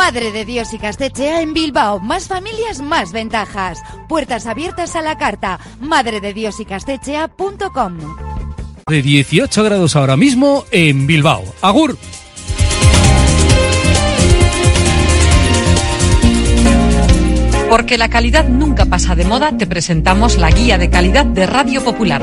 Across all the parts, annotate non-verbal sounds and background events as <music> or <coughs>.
Madre de Dios y Castechea en Bilbao. Más familias, más ventajas. Puertas abiertas a la carta. Madre de Dios y Castechea.com. De 18 grados ahora mismo en Bilbao. Agur. Porque la calidad nunca pasa de moda, te presentamos la guía de calidad de Radio Popular.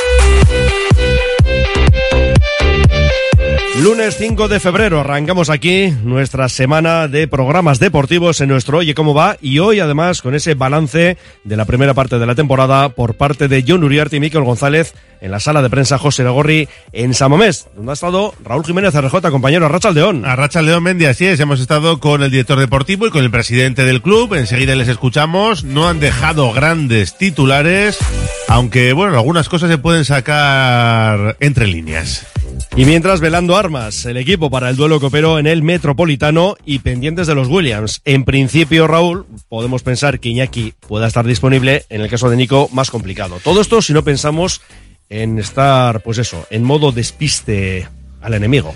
Lunes 5 de febrero arrancamos aquí nuestra semana de programas deportivos en nuestro Oye cómo va y hoy además con ese balance de la primera parte de la temporada por parte de John Uriarte y Miquel González en la sala de prensa José Lagorri en Samomés, donde ha estado Raúl Jiménez RJ, compañero Arracha Aldeón. Arracha León Mendy, así es, hemos estado con el director deportivo y con el presidente del club, enseguida les escuchamos, no han dejado grandes titulares, aunque bueno, algunas cosas se pueden sacar entre líneas. Y mientras velando armas, el equipo para el duelo copero en el Metropolitano y pendientes de los Williams. En principio, Raúl, podemos pensar que Iñaki pueda estar disponible, en el caso de Nico, más complicado. Todo esto si no pensamos en estar, pues eso, en modo despiste al enemigo.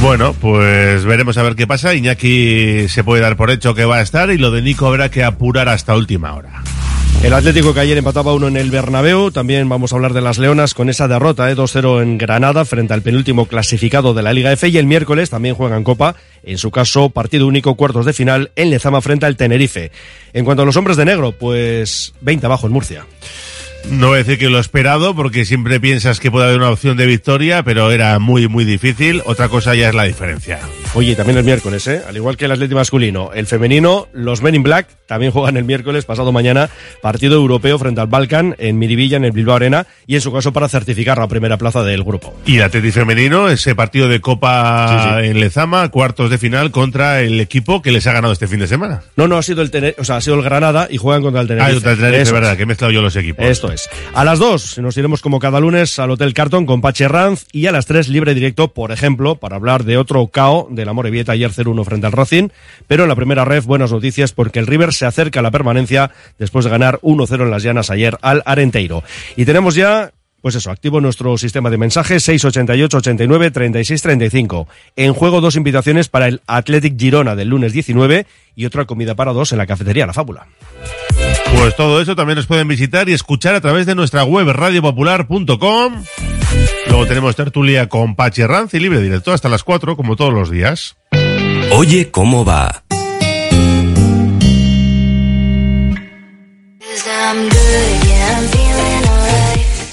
Bueno, pues veremos a ver qué pasa. Iñaki se puede dar por hecho que va a estar y lo de Nico habrá que apurar hasta última hora. El Atlético que ayer empataba uno en el Bernabéu, también vamos a hablar de las Leonas con esa derrota, ¿eh? 2-0 en Granada frente al penúltimo clasificado de la Liga F y el miércoles también juegan Copa, en su caso partido único cuartos de final en Lezama frente al Tenerife. En cuanto a los hombres de negro, pues 20 abajo en Murcia. No voy a decir que lo esperado, porque siempre piensas que puede haber una opción de victoria, pero era muy, muy difícil. Otra cosa ya es la diferencia. Oye, también el miércoles, ¿eh? Al igual que el Atlético masculino, el femenino, los Men in Black también juegan el miércoles, pasado mañana, partido europeo frente al Balkan en Miribilla, en el Bilbao Arena, y en su caso para certificar la primera plaza del grupo. Y el Atleti femenino, ese partido de Copa Sí, sí. en Lezama, cuartos de final contra el equipo que les ha ganado este fin de semana. No, no, ha sido el Tener- o sea, ha sido el Granada y juegan contra el Tenerife. Ah, contra el Tenerife, verdad, que he mezclado yo los equipos. Esto A las 2 nos iremos como cada lunes al Hotel Carton con Pache Ranz y a las 3 libre directo, por ejemplo, para hablar de otro KO de la Morevieta ayer 0-1 frente al Racing. Pero en la primera ref, buenas noticias porque el River se acerca a la permanencia después de ganar 1-0 en las llanas ayer al Arenteiro. Y tenemos ya pues eso, activo nuestro sistema de mensajes 688 89 36 35. En juego dos invitaciones para el Athletic Girona del lunes 19 y otra comida para dos en la cafetería La Fábula. Pues todo eso también nos pueden visitar y escuchar a través de nuestra web radiopopular.com. Luego tenemos tertulia con Pachi Ranz y libre directo hasta las 4, como todos los días. Oye cómo va.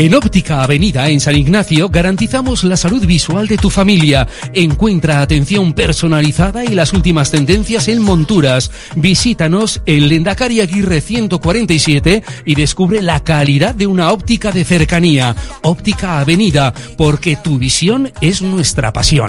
En Óptica Avenida, en San Ignacio, garantizamos la salud visual de tu familia. Encuentra atención personalizada y las últimas tendencias en monturas. Visítanos en Lendakari Aguirre 147 y descubre la calidad de una óptica de cercanía. Óptica Avenida, porque tu visión es nuestra pasión.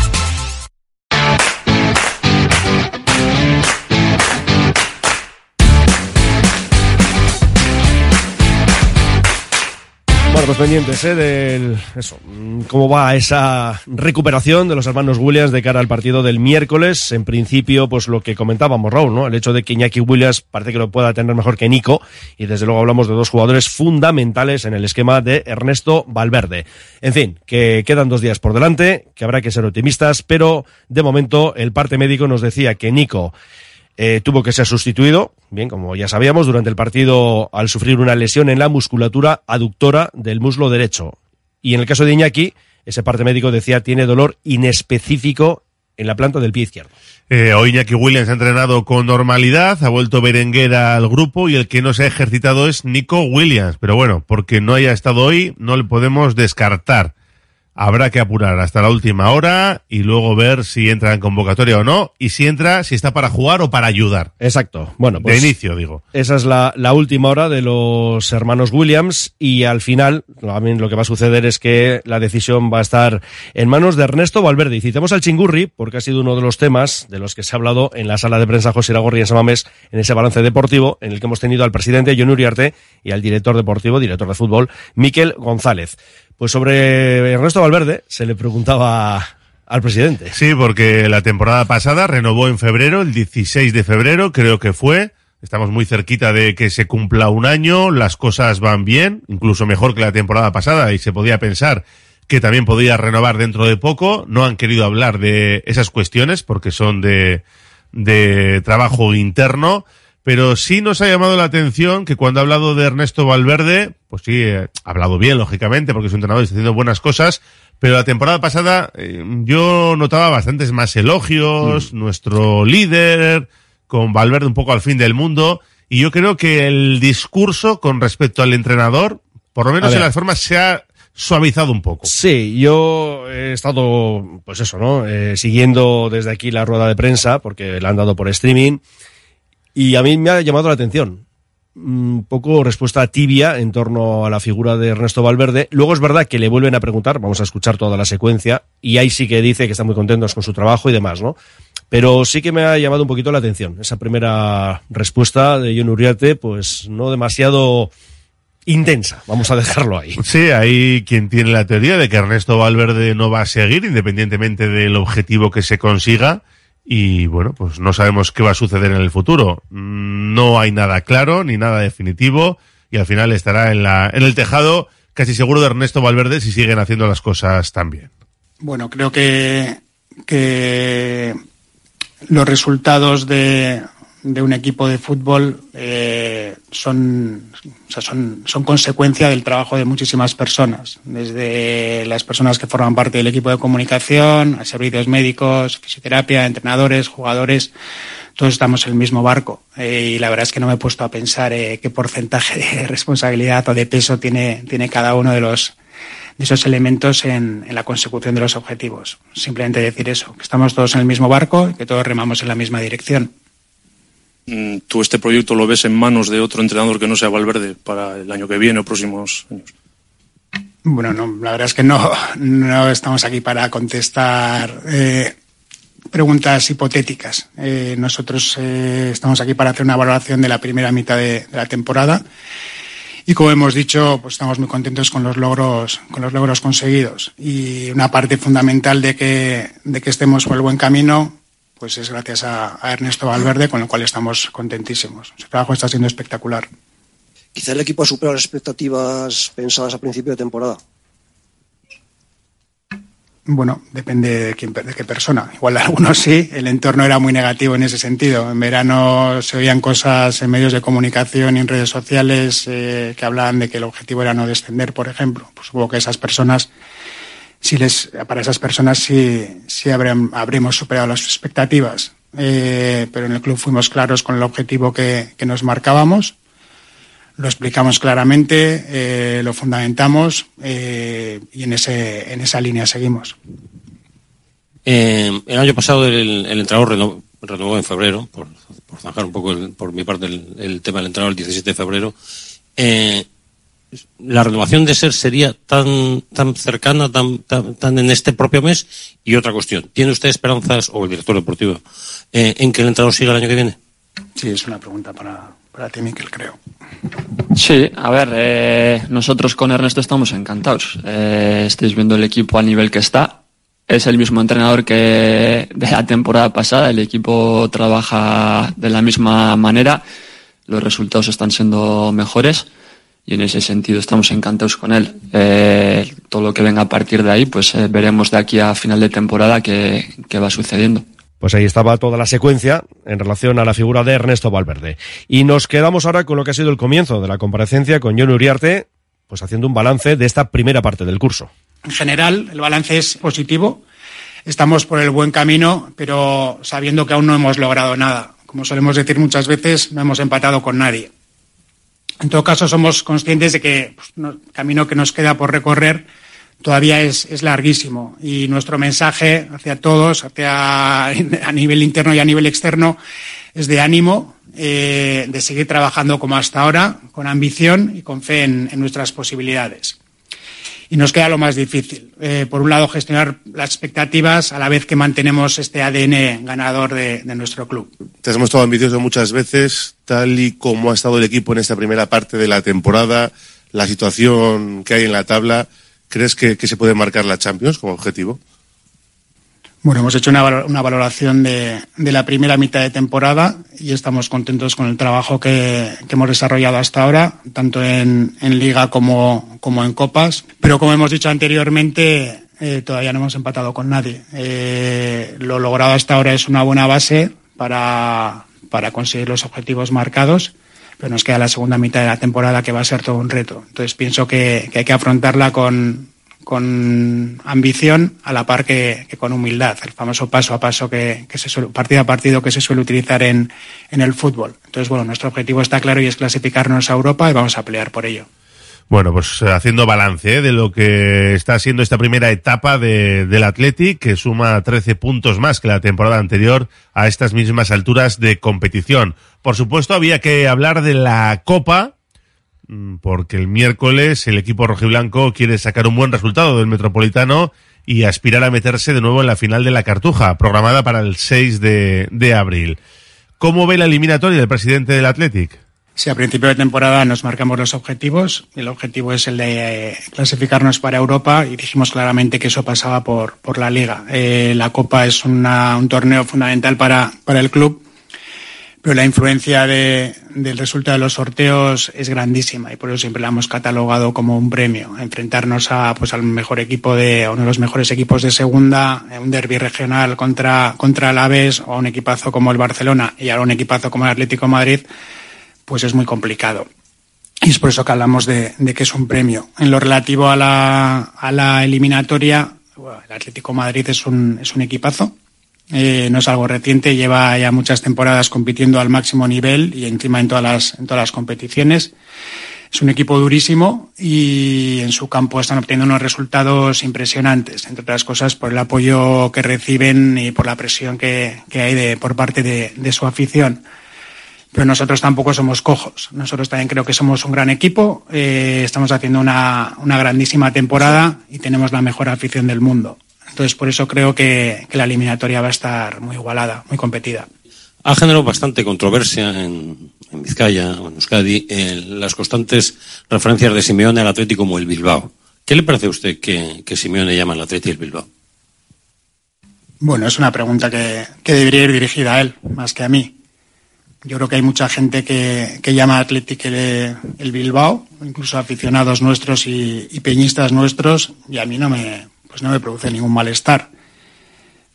Bueno, pues pendientes, ¿eh? Del, eso, cómo va esa recuperación de los hermanos Williams de cara al partido del miércoles. En principio, pues lo que comentábamos, Raúl, ¿no? El hecho de que Iñaki Williams parece que lo pueda tener mejor que Nico. Y desde luego hablamos de dos jugadores fundamentales en el esquema de Ernesto Valverde. En fin, que quedan dos días por delante, que habrá que ser optimistas, pero de momento el parte médico nos decía que Nico eh, tuvo que ser sustituido, bien, como ya sabíamos, durante el partido al sufrir una lesión en la musculatura aductora del muslo derecho. Y en el caso de Iñaki, ese parte médico decía tiene dolor inespecífico en la planta del pie izquierdo. Eh, hoy Iñaki Williams ha entrenado con normalidad, ha vuelto Berenguera al grupo y el que no se ha ejercitado es Nico Williams. Pero bueno, porque no haya estado hoy, no le podemos descartar. Habrá que apurar hasta la última hora y luego ver si entra en convocatoria o no y si entra, si está para jugar o para ayudar. Exacto. Bueno, pues de inicio, digo. Esa es la, la última hora de los hermanos Williams y al final también lo que va a suceder es que la decisión va a estar en manos de Ernesto Valverde. Y citamos al Chingurri porque ha sido uno de los temas de los que se ha hablado en la sala de prensa José Iragorri en Samamés en ese balance deportivo en el que hemos tenido al presidente John Uriarte y al director deportivo, director de fútbol, Miquel González. Pues sobre Ernesto Valverde se le preguntaba al presidente. Sí, porque la temporada pasada renovó en febrero, el 16 de febrero creo que fue. Estamos muy cerquita de que se cumpla un año, las cosas van bien, incluso mejor que la temporada pasada y se podía pensar que también podía renovar dentro de poco. No han querido hablar de esas cuestiones porque son de, de trabajo interno pero sí nos ha llamado la atención que cuando ha hablado de Ernesto Valverde, pues sí, ha hablado bien, lógicamente, porque es un entrenador y está haciendo buenas cosas, pero la temporada pasada eh, yo notaba bastantes más elogios, mm. nuestro líder, con Valverde un poco al fin del mundo, y yo creo que el discurso con respecto al entrenador, por lo menos en las formas, se ha suavizado un poco. Sí, yo he estado, pues eso, ¿no? Eh, siguiendo desde aquí la rueda de prensa, porque la han dado por streaming. Y a mí me ha llamado la atención. Un poco respuesta tibia en torno a la figura de Ernesto Valverde. Luego es verdad que le vuelven a preguntar, vamos a escuchar toda la secuencia, y ahí sí que dice que están muy contentos con su trabajo y demás, ¿no? Pero sí que me ha llamado un poquito la atención. Esa primera respuesta de John Uriarte, pues no demasiado intensa, vamos a dejarlo ahí. Sí, hay quien tiene la teoría de que Ernesto Valverde no va a seguir, independientemente del objetivo que se consiga y bueno, pues no sabemos qué va a suceder en el futuro. No hay nada claro ni nada definitivo y al final estará en, la, en el tejado casi seguro de Ernesto Valverde si siguen haciendo las cosas tan bien. Bueno, creo que, que los resultados de, de un equipo de fútbol eh, son, o sea, son, son consecuencia del trabajo de muchísimas personas, desde las personas que forman parte del equipo de comunicación, a servicios médicos, fisioterapia, entrenadores, jugadores. todos estamos en el mismo barco eh, y la verdad es que no me he puesto a pensar eh, qué porcentaje de <laughs> responsabilidad o de peso tiene, tiene cada uno de los de esos elementos en, en, la consecución de los objetivos. Simplemente decir eso, que estamos todos en el mismo barco y que todos remamos en la misma dirección. Mm, ¿Tú este proyecto lo ves en manos de otro entrenador que no sea Valverde para el año que viene o próximos años? Bueno, no, la verdad es que no, no estamos aquí para contestar eh, preguntas hipotéticas. Eh, nosotros eh, estamos aquí para hacer una valoración de la primera mitad de, de, la temporada y como hemos dicho, pues estamos muy contentos con los logros, con los logros conseguidos. Y una parte fundamental de que, de que estemos por el buen camino, pues es gracias a, a Ernesto Valverde, con lo cual estamos contentísimos. Su trabajo está siendo espectacular. Quizá el equipo ha superado las expectativas pensadas a principio de temporada. Bueno, depende de, quién, de qué persona. Igual algunos sí, el entorno era muy negativo en ese sentido. En verano se oían cosas en medios de comunicación y en redes sociales eh, que hablaban de que el objetivo era no descender, por ejemplo. Pues supongo que esas personas, si les, para esas personas sí, sí habrán, habremos superado las expectativas. Eh, pero en el club fuimos claros con el objetivo que, que nos marcábamos lo explicamos claramente, eh, lo fundamentamos eh, y en, ese, en esa línea seguimos. Eh, el año pasado el, el entrenador renovó, renovó, en febrero, por, por zanjar un poco el, por mi parte el, el, tema del entrenador el 17 de febrero. La renovación de ser sería tan tan cercana, tan, tan, tan, en este propio mes. Y otra cuestión, ¿tiene usted esperanzas, o el director deportivo, eh, en que el entrenador siga el año que viene? Sí, es una pregunta para, para ti, Miquel, creo. Sí, a ver, eh, nosotros con Ernesto estamos encantados. Eh, estáis viendo el equipo a nivel que está. Es el mismo entrenador que de la temporada pasada. El equipo trabaja de la misma manera. Los resultados están siendo mejores y en ese sentido estamos encantados con él. Eh, todo lo que venga a partir de ahí, pues eh, veremos de aquí a final de temporada qué, qué va sucediendo. Pues ahí estaba toda la secuencia en relación a la figura de Ernesto Valverde. Y nos quedamos ahora con lo que ha sido el comienzo de la comparecencia con John Uriarte, pues haciendo un balance de esta primera parte del curso. En general, el balance es positivo. Estamos por el buen camino, pero sabiendo que aún no hemos logrado nada. Como solemos decir muchas veces, no hemos empatado con nadie. En todo caso, somos conscientes de que pues, el camino que nos queda por recorrer todavía es, larguísimo y nuestro mensaje hacia todos, hacia, <laughs> a nivel interno y a nivel externo, es de ánimo, eh, de seguir trabajando como hasta ahora, con ambición y con fe en nuestras posibilidades. Y nos queda lo más difícil. Eh, por un lado, gestionar las expectativas a la vez que mantenemos este ADN ganador de, nuestro club. Te has mostrado ambicioso muchas veces, tal y como ha estado el equipo en esta primera parte de la temporada, la situación que hay en la tabla. ¿Crees que, se puede marcar la Champions como objetivo? Bueno, hemos hecho una, una valoración de, la primera mitad de temporada y estamos contentos con el trabajo que, hemos desarrollado hasta ahora, tanto en, Liga como, como, en Copas. Pero como hemos dicho anteriormente, eh, todavía no hemos empatado con nadie. Eh, lo logrado hasta ahora es una buena base para, conseguir los objetivos marcados pero nos queda la segunda mitad de la temporada que va a ser todo un reto. Entonces pienso que hay que afrontarla con, con ambición a la par que, con humildad, el famoso paso a paso que, que se suele, partido a partido que se suele utilizar en, en el fútbol. Entonces, bueno, nuestro objetivo está claro y es clasificarnos a Europa y vamos a pelear por ello. Bueno, pues haciendo balance ¿eh? de lo que está siendo esta primera etapa de, del Athletic, que suma 13 puntos más que la temporada anterior a estas mismas alturas de competición. Por supuesto, había que hablar de la Copa, porque el miércoles el equipo rojiblanco quiere sacar un buen resultado del Metropolitano y aspirar a meterse de nuevo en la final de la Cartuja, programada para el 6 de, abril. ¿Cómo ve la eliminatoria del presidente del Athletic? Sí, a principio de temporada nos marcamos los objetivos. El objetivo es el de clasificarnos para Europa y dijimos claramente que eso pasaba por, por la Liga. Eh, la Copa es una, un torneo fundamental para, para el club, pero la influencia de, del resultado de los sorteos es grandísima y por eso siempre la hemos catalogado como un premio. Enfrentarnos a, pues, al mejor equipo de, a uno de los mejores equipos de segunda, un derby regional contra, contra el Aves o un equipazo como el Barcelona y ahora un equipazo como el Atlético Madrid pues es muy complicado. Y es por eso que hablamos de, que es un premio. En lo relativo a la, a la eliminatoria, el Atlético Madrid es un, es un equipazo. Eh, no es algo reciente, lleva ya muchas temporadas compitiendo al máximo nivel y encima en todas las, en todas las competiciones. Es un equipo durísimo y en su campo están obteniendo unos resultados impresionantes, entre otras cosas por el apoyo que reciben y por la presión que, que hay de, por parte de, su afición pero nosotros tampoco somos cojos. Nosotros también creo que somos un gran equipo, eh, estamos haciendo una, una, grandísima temporada y tenemos la mejor afición del mundo. Entonces, por eso creo que, que la eliminatoria va a estar muy igualada, muy competida. Ha generado bastante controversia en, en Vizcaya o en Euskadi en las constantes referencias de Simeone al Atlético como el Bilbao. ¿Qué le parece a usted que, que Simeone llama al Atlético el Bilbao? Bueno, es una pregunta que, que debería ir dirigida a él, más que a mí. Yo creo que hay mucha gente que, que llama Athletic el, el, Bilbao, incluso aficionados nuestros y, y, peñistas nuestros, y a mí no me, pues no me produce ningún malestar.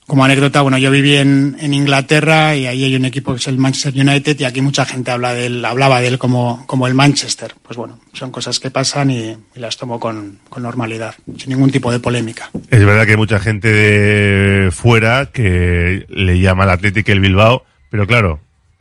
Como anécdota, bueno, yo viví en, en, Inglaterra y ahí hay un equipo que es el Manchester United y aquí mucha gente habla de él, hablaba de él como, como el Manchester. Pues bueno, son cosas que pasan y, y las tomo con, con, normalidad, sin ningún tipo de polémica. Es verdad que hay mucha gente de fuera que le llama al Athletic el Bilbao, pero claro,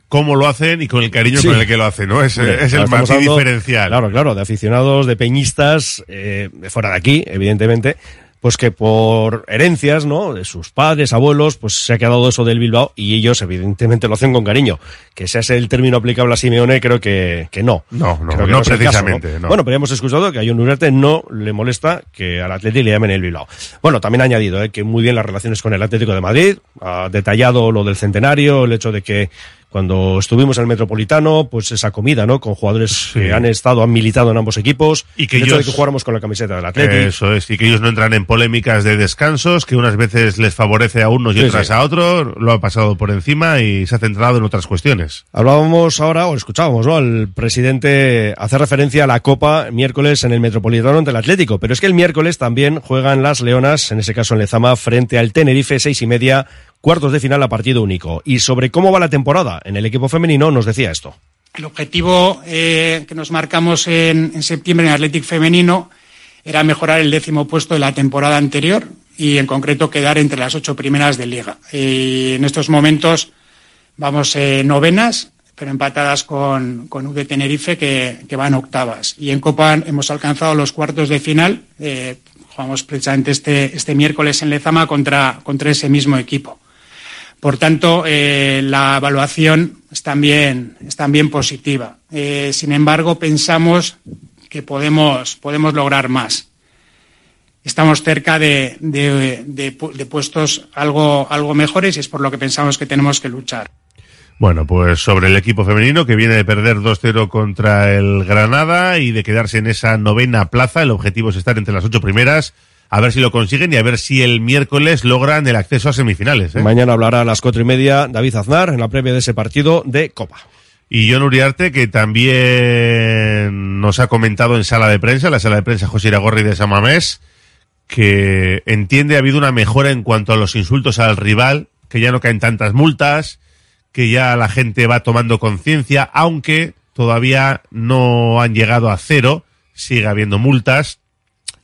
cómo lo hacen y con el cariño sí. con el que lo hacen, ¿no? Es, es el más diferencial. Claro, claro, de aficionados, de peñistas, eh, de fuera de aquí, evidentemente, pues que por herencias, ¿no? De sus padres, abuelos, pues se ha quedado eso del Bilbao y ellos evidentemente lo hacen con cariño. Que sea ese el término aplicable a Simeone, creo que, que no. No, no, no, no precisamente. Caso, ¿no? No. Bueno, pero hemos escuchado que a John Uriarte no le molesta que al Atlético le llamen el Bilbao. Bueno, también ha añadido ¿eh? que muy bien las relaciones con el Atlético de Madrid, ha detallado lo del centenario, el hecho de que cuando estuvimos en el Metropolitano, pues esa comida, ¿no? Con jugadores sí. que han estado, han militado en ambos equipos. Y que el ellos, hecho de que jugáramos con la camiseta del Atlético. Eso es, y que ellos no entran en polémicas de descansos, que unas veces les favorece a unos y Sí, otras sí. a otros, lo ha pasado por encima y se ha centrado en otras cuestiones. Hablábamos ahora, o escuchábamos, ¿no? Al presidente hacer referencia a la Copa miércoles en el Metropolitano ante el Atlético. Pero es que el miércoles también juegan las Leonas, en ese caso en Lezama, frente al Tenerife, seis y media, cuartos de final a partido único. Y sobre cómo va la temporada en el equipo femenino nos decía esto. El objetivo eh, que nos marcamos en, en septiembre en Athletic Femenino era mejorar el décimo puesto de la temporada anterior y en concreto quedar entre las ocho primeras de liga. Y en estos momentos vamos eh, novenas, pero empatadas con, con U de Tenerife que, que, van octavas. Y en Copa hemos alcanzado los cuartos de final. Eh, jugamos precisamente este, este miércoles en Lezama contra, contra ese mismo equipo. Por tanto, eh, la evaluación es también, es también positiva. Eh, sin embargo, pensamos que podemos, podemos lograr más. Estamos cerca de, de, de, de puestos algo, algo mejores y es por lo que pensamos que tenemos que luchar. Bueno, pues sobre el equipo femenino que viene de perder 2-0 contra el Granada y de quedarse en esa novena plaza, el objetivo es estar entre las ocho primeras a ver si lo consiguen y a ver si el miércoles logran el acceso a semifinales. ¿eh? Mañana hablará a las cuatro y media David Aznar en la previa de ese partido de Copa. Y John Uriarte, que también nos ha comentado en sala de prensa, la sala de prensa José Iragorri de Samamés, que entiende ha habido una mejora en cuanto a los insultos al rival, que ya no caen tantas multas, que ya la gente va tomando conciencia, aunque todavía no han llegado a cero, sigue habiendo multas,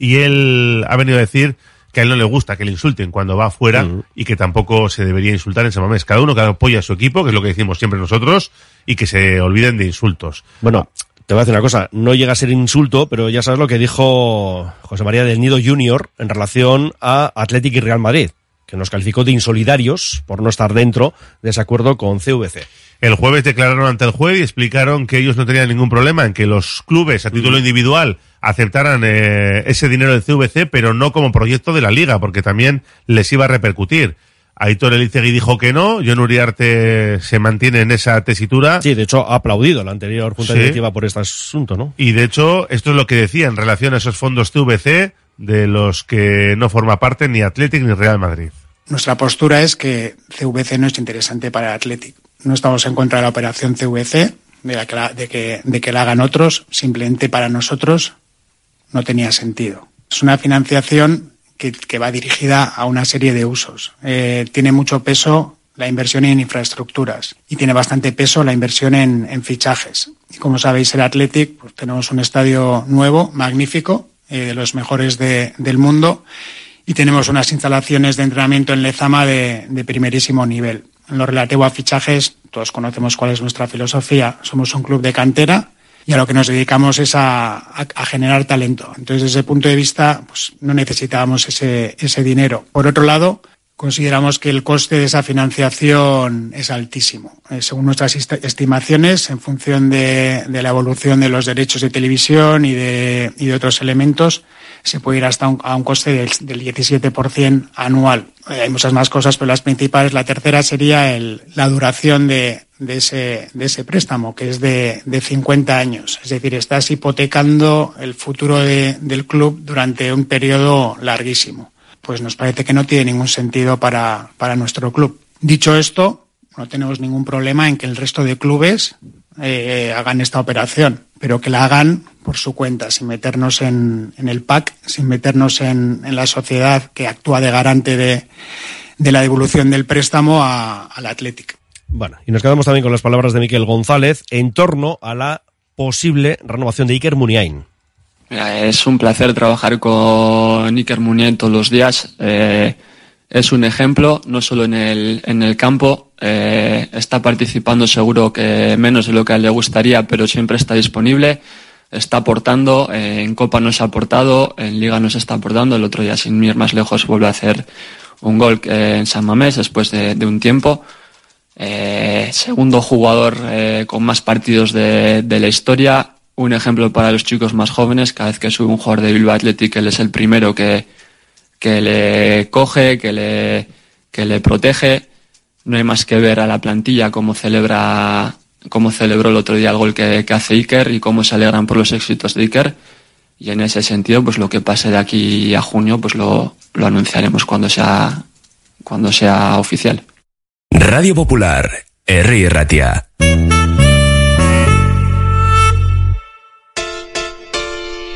y él ha venido a decir que a él no le gusta que le insulten cuando va afuera uh -huh. y que tampoco se debería insultar en Samamés. Cada uno que apoya a su equipo, que es lo que decimos siempre nosotros, y que se olviden de insultos. Bueno, te voy a decir una cosa, no llega a ser insulto, pero ya sabes lo que dijo José María del Nido Junior en relación a Atlético y Real Madrid, que nos calificó de insolidarios por no estar dentro de ese acuerdo con CVC. El jueves declararon ante el juez y explicaron que ellos no tenían ningún problema en que los clubes a título individual aceptaran eh, ese dinero del CVC, pero no como proyecto de la liga, porque también les iba a repercutir. Aitor Elizegui dijo que no, John Uriarte se mantiene en esa tesitura. Sí, de hecho ha aplaudido la anterior junta sí. directiva por este asunto, ¿no? Y de hecho, esto es lo que decía en relación a esos fondos CVC de los que no forma parte ni Athletic ni Real Madrid. Nuestra postura es que CVC no es interesante para el Athletic. No estamos en contra de la operación CVC, de, la que la, de, que, de que la hagan otros, simplemente para nosotros no tenía sentido. Es una financiación que, que va dirigida a una serie de usos. Eh, tiene mucho peso la inversión en infraestructuras y tiene bastante peso la inversión en, en fichajes. Y como sabéis, el Athletic, pues tenemos un estadio nuevo, magnífico, eh, de los mejores de, del mundo y tenemos unas instalaciones de entrenamiento en Lezama de, de primerísimo nivel. En lo relativo a fichajes, todos conocemos cuál es nuestra filosofía. Somos un club de cantera y a lo que nos dedicamos es a, a, generar talento. Entonces, desde ese punto de vista, pues, no necesitábamos ese, ese dinero. Por otro lado, consideramos que el coste de esa financiación es altísimo. Eh, según nuestras estimaciones, en función de, la evolución de los derechos de televisión y de, y de otros elementos, se puede ir hasta un, a un coste del, del 17% anual. Eh, hay muchas más cosas, pero las principales. La tercera sería el, la duración de, ese, préstamo, que es de, de 50 años. Es decir, estás hipotecando el futuro de, del club durante un periodo larguísimo. Pues nos parece que no tiene ningún sentido para, para nuestro club. Dicho esto, no tenemos ningún problema en que el resto de clubes eh, hagan esta operación, pero que la hagan por su cuenta, sin meternos en, en el PAC, sin meternos en, en, la sociedad que actúa de garante de, de la devolución del préstamo a, al Athletic. Bueno, y nos quedamos también con las palabras de Miquel González en torno a la posible renovación de Iker Muniain. Es un placer trabajar con Iker Muniain todos los días. Eh, es un ejemplo, no solo en el, en el campo, eh, está participando seguro que menos de lo que le gustaría, pero siempre está disponible, está aportando, eh, en Copa nos ha aportado, en Liga nos está aportando, el otro día sin ir más lejos vuelve a hacer un gol en San Mamés después de, de un tiempo. Segundo jugador con más partidos de, de, la historia, un ejemplo para los chicos más jóvenes, cada vez que sube un jugador de Bilbao Athletic, él es el primero que, que le coge, que le, que le protege. No hay más que ver a la plantilla cómo celebra, cómo celebró el otro día el gol que, hace Iker y cómo se alegran por los éxitos de Iker. Y en ese sentido, pues lo que pase de aquí a junio, pues lo, lo anunciaremos cuando sea, cuando sea oficial. Radio Popular, R. Ratia.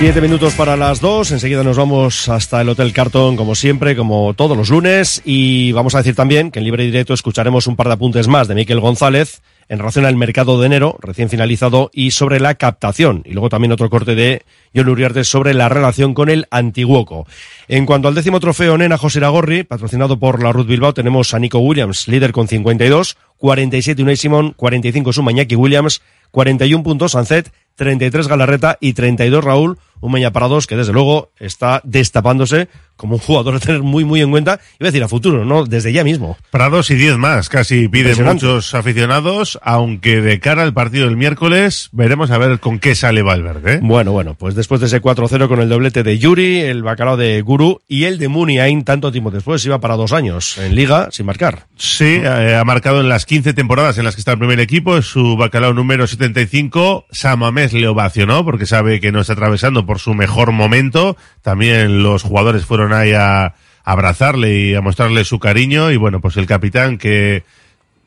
Siete minutos para las dos. Enseguida nos vamos hasta el Hotel Carton, como siempre, como todos los lunes. Y vamos a decir también que en libre directo escucharemos un par de apuntes más de Miquel González en relación al mercado de enero, recién finalizado, y sobre la captación. Y luego también otro corte de John Uriarte sobre la relación con el Antiguoco. En cuanto al décimo trofeo Nena José Ragorri, patrocinado por la Ruth Bilbao, tenemos a Nico Williams, líder con 52, 47 Unai Simón, 45 Sumañaki Williams, 41 puntos Sancet, 33 Galarreta y 32 Raúl, un Meña para dos que desde luego está destapándose como un jugador a tener muy, muy en cuenta, iba a decir a futuro, ¿no? Desde ya mismo. Prados y 10 más, casi piden muchos aficionados, aunque de cara al partido del miércoles veremos a ver con qué sale Valverde. ¿eh? Bueno, bueno, pues después de ese 4-0 con el doblete de Yuri, el bacalao de Guru y el de Muniain tanto tiempo después, iba para dos años en Liga sin marcar. Sí, eh, ha marcado en las 15 temporadas en las que está el primer equipo, su bacalao número 75. Samamés le ovacionó porque sabe que no está atravesando por su mejor momento. También los jugadores fueron ahí a abrazarle y a mostrarle su cariño. Y bueno, pues el capitán que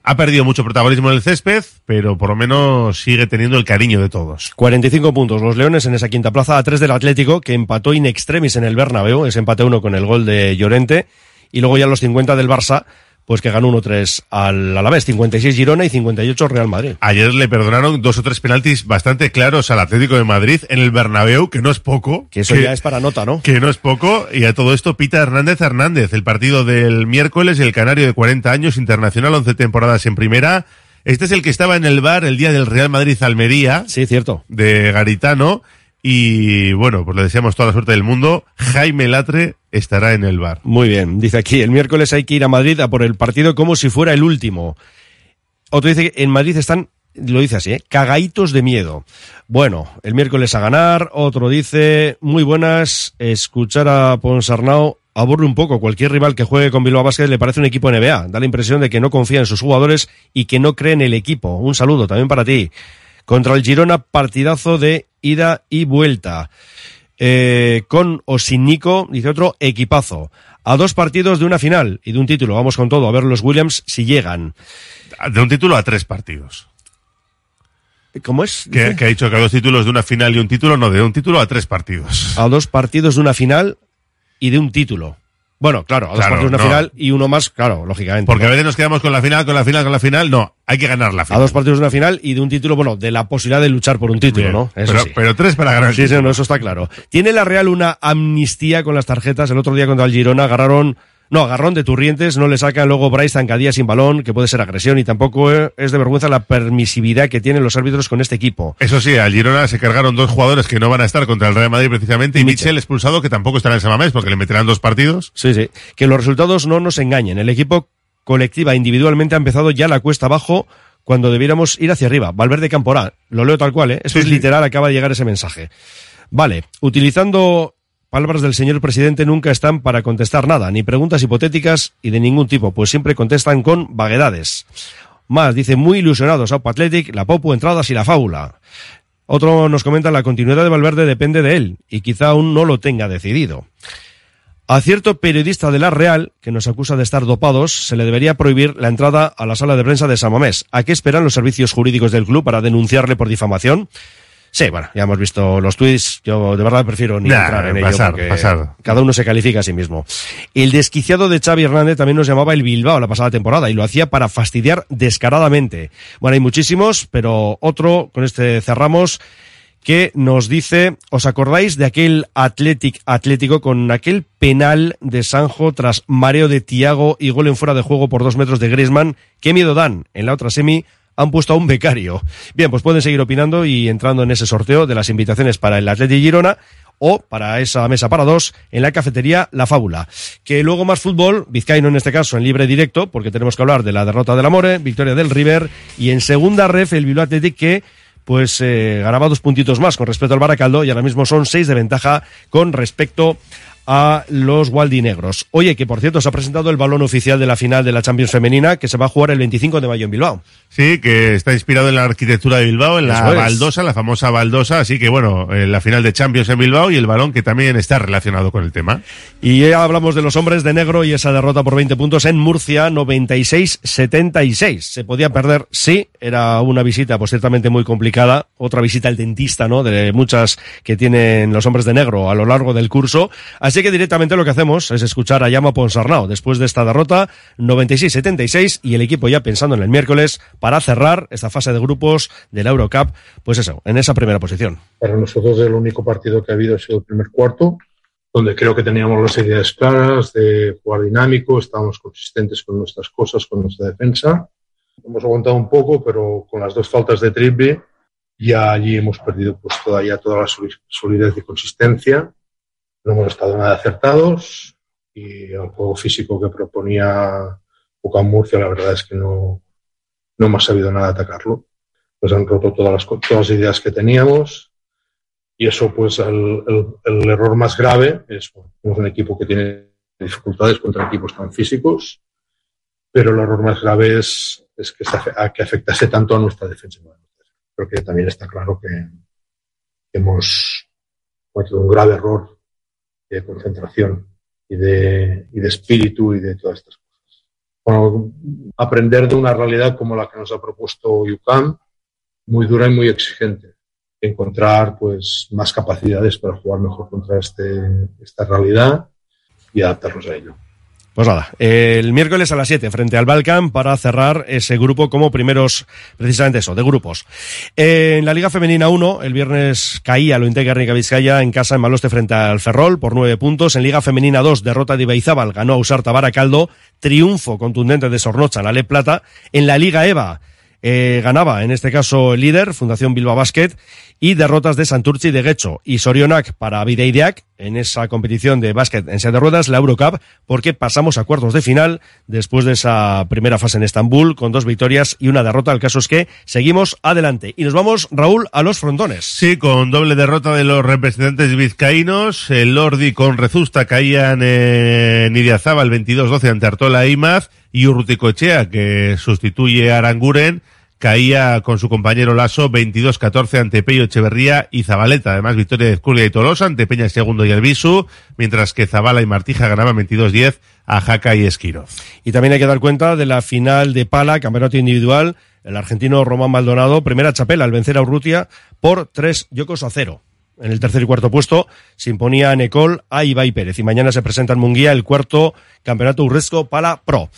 ha perdido mucho protagonismo en el césped, pero por lo menos sigue teniendo el cariño de todos. 45 puntos los Leones en esa quinta plaza a 3 del Atlético que empató in extremis en el Bernabéu, ese empate uno con el gol de Llorente y luego ya los 50 del Barça pues que ganó 1-3 al Alavés, 56 Girona y 58 Real Madrid. Ayer le perdonaron dos o tres penaltis bastante claros al Atlético de Madrid en el Bernabéu, que no es poco. Que eso ya es para nota, ¿no? Que no es poco. Y a todo esto, Pita Hernández Hernández, el partido del miércoles, el canario de 40 años, internacional, 11 temporadas en primera. Este es el que estaba en el bar el día del Real Madrid-Almería. Sí, cierto. De Garitano. Y bueno, pues le deseamos toda la suerte del mundo. Jaime Latre estará en el bar. Muy bien, dice aquí, el miércoles hay que ir a Madrid a por el partido como si fuera el último. Otro dice que en Madrid están, lo dice así, ¿eh? cagaitos de miedo. Bueno, el miércoles a ganar. Otro dice, muy buenas, escuchar a Ponsarnau aburre un poco. Cualquier rival que juegue con Bilbao Basket le parece un equipo NBA. Da la impresión de que no confía en sus jugadores y que no cree en el equipo. Un saludo también para ti. Contra el Girona, partidazo de ida y vuelta. Eh, con o sin Nico, dice otro, equipazo. A dos partidos de una final y de un título. Vamos con todo, a ver los Williams si llegan. De un título a tres partidos. ¿Cómo es? Que, que ha dicho que a dos títulos de una final y un título, no, de un título a tres partidos. A dos partidos de una final y de un título. Bueno, claro, a dos Claro, partidos una no. final y uno más, claro, lógicamente. Porque ¿no? a veces nos quedamos con la final, con la final, con la final. No, hay que ganar la A final. dos partidos de una final y de un título, bueno, de la posibilidad de luchar por un título, Bien, ¿no? Eso pero, sí. pero tres para ganar. el Sí, sí, no, eso está claro. Tiene la Real una amnistía con las tarjetas. El otro día contra el Girona agarraron, no, agarrón de Turrientes, no le sacan luego Bryce zancadilla sin balón, que puede ser agresión, y tampoco eh, es de vergüenza la permisividad que tienen los árbitros con este equipo. Eso sí, al Girona se cargaron dos jugadores que no van a estar contra el Real Madrid precisamente y Michel expulsado que tampoco estará en Samamés porque le meterán dos partidos. Sí, sí. Que los resultados no nos engañen. El equipo colectiva individualmente ha empezado ya la cuesta abajo cuando debiéramos ir hacia arriba. Valverde Camporá. Lo leo tal cual, ¿eh? Eso Sí, es sí. literal, acaba de llegar ese mensaje. Vale. Utilizando palabras del señor presidente nunca están para contestar nada, ni preguntas hipotéticas y de ningún tipo, pues siempre contestan con vaguedades. Más, dice, muy ilusionados, Aupa Athletic, la Popu, entradas y la fábula. Otro nos comenta, la continuidad de Valverde depende de él, y quizá aún no lo tenga decidido. A cierto periodista de la Real, que nos acusa de estar dopados, se le debería prohibir la entrada a la sala de prensa de Samamés. ¿A qué esperan los servicios jurídicos del club para denunciarle por difamación? Sí, bueno, ya hemos visto los tweets. Yo de verdad prefiero ni Nah, entrar en pasar, ello porque pasar. cada uno se califica a sí mismo. El desquiciado de Xavi Hernández también nos llamaba el Bilbao la pasada temporada y lo hacía para fastidiar descaradamente. Bueno, hay muchísimos, pero otro, con este cerramos, que nos dice, ¿os acordáis de aquel Athletic Atlético con aquel penal de Sanjo tras mareo de Tiago y gol en fuera de juego por dos metros de Griezmann? ¿Qué miedo dan? En la otra semi han puesto a un becario. Bien, pues pueden seguir opinando y entrando en ese sorteo de las invitaciones para el Athletic Girona o para esa mesa para dos en la cafetería La Fábula. Que luego más fútbol, Vizcaíno en este caso en libre directo, porque tenemos que hablar de la derrota del Amore, victoria del River y en segunda ref el Bilbao Athletic que pues eh, ganaba dos puntitos más con respecto al Baracaldo y ahora mismo son seis de ventaja con respecto a los Waldinegros. Oye, que por cierto se ha presentado el balón oficial de la final de la Champions Femenina que se va a jugar el 25 de mayo en Bilbao. Sí, que está inspirado en la arquitectura de Bilbao, en la baldosa, la famosa baldosa, así que bueno, en la final de Champions en Bilbao y el balón que también está relacionado con el tema. Y ya hablamos de los hombres de negro y esa derrota por 20 puntos en Murcia, 96-76. Se podía perder, sí, era una visita pues ciertamente muy complicada, otra visita al dentista, ¿no? De muchas que tienen los hombres de negro a lo largo del curso. Así que directamente lo que hacemos es escuchar a Llama Ponsarnau después de esta derrota, 96-76 y el equipo ya pensando en el miércoles para cerrar esta fase de grupos de la Eurocup, pues eso, en esa primera posición. Para nosotros el único partido que ha habido ha sido el primer cuarto, donde creo que teníamos las ideas claras de jugar dinámico, estábamos consistentes con nuestras cosas, con nuestra defensa. Hemos aguantado un poco, pero con las dos faltas de triple Ya allí hemos perdido pues todavía toda la solidez y consistencia. No hemos estado nada acertados y el juego físico que proponía Ucam Murcia la verdad es que no, no hemos sabido nada atacarlo. Pues han roto todas las, todas las ideas que teníamos y eso pues el, el, el error más grave es bueno, un equipo que tiene dificultades contra equipos tan físicos, pero el error más grave es, es que, que afectase tanto a nuestra defensa. Creo que también está claro que hemos cometido un grave error de concentración y de, y de espíritu y de todas estas cosas. Aprender de una realidad como la que nos ha propuesto UCAM, muy dura y muy exigente. Encontrar pues más capacidades para jugar mejor contra este, esta realidad y adaptarnos a ello. Pues nada, el miércoles a las 7 frente al Balkan para cerrar ese grupo como primeros, precisamente eso, de grupos. En la Liga Femenina 1, el viernes caía lo Integra Vizcaya en casa en Maloste frente al Ferrol por 9 puntos. En Liga Femenina 2, derrota de Ibaizábal, ganó a Usar Caldo, triunfo contundente de Sornocha, la Le Plata. En la Liga EVA, eh, ganaba en este caso el líder, Fundación Bilbao Basket, y derrotas de Santurci de Guecho y Sorionac para Videideac en esa competición de básquet en silla de ruedas, la Eurocup, porque pasamos a cuartos de final después de esa primera fase en Estambul con dos victorias y una derrota. El caso es que seguimos adelante y nos vamos, Raúl, a los frontones. Sí, con doble derrota de los representantes vizcaínos. El Lordi con Rezusta caían en Idiazaba el 22-12 ante Artola e Imaz y Urruticochea que sustituye a Aranguren caía con su compañero Lasso 22-14 ante Peyo Echeverría y Zabaleta. Además, victoria de Escuria y Tolosa ante Peña Segundo y Albisu, mientras que Zabala y Martija ganaban 22-10 a Jaca y Esquiro. Y también hay que dar cuenta de la final de Pala, campeonato individual, el argentino Román Maldonado, primera chapela al vencer a Urrutia por tres yocos a cero. En el tercer y cuarto puesto se imponía Necol a Ibai Pérez y mañana se presenta en Munguía el cuarto campeonato Urresco Pala Pro.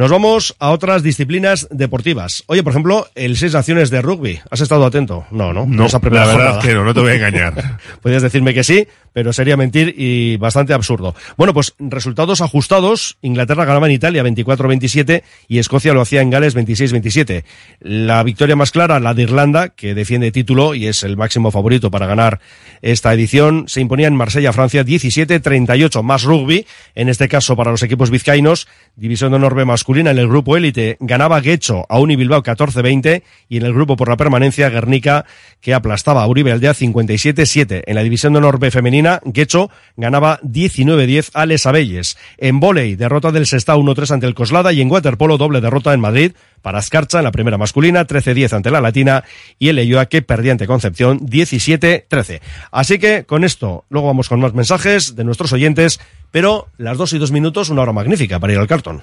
Nos vamos a otras disciplinas deportivas. Oye, por ejemplo, el Seis Naciones de Rugby. ¿Has estado atento? No, ¿no? No, la verdad que no, no te voy a engañar. <laughs> Podrías decirme que sí, pero sería mentir y bastante absurdo. Bueno, pues resultados ajustados. Inglaterra ganaba en Italia 24-27 y Escocia lo hacía en Gales 26-27. La victoria más clara, la de Irlanda, que defiende título y es el máximo favorito para ganar esta edición, se imponía en Marsella, Francia 17-38, más rugby, en este caso para los equipos vizcaínos, división de honor masculina en el grupo élite, ganaba Guecho a Uni Bilbao 14-20 y en el grupo por la permanencia Guernica que aplastaba a Uribe Aldea 57-7. En la división de honor B femenina, Guecho ganaba 19-10 a Les Abelles. En volei, derrota del Sestao 1-3 ante el Coslada y en waterpolo doble derrota en Madrid para Escarcha en la primera masculina, 13-10 ante la Latina y el Eyoa que perdía ante Concepción 17-13. Así que con esto, luego vamos con más mensajes de nuestros oyentes, pero las dos y dos minutos, una hora magnífica para ir al cartón.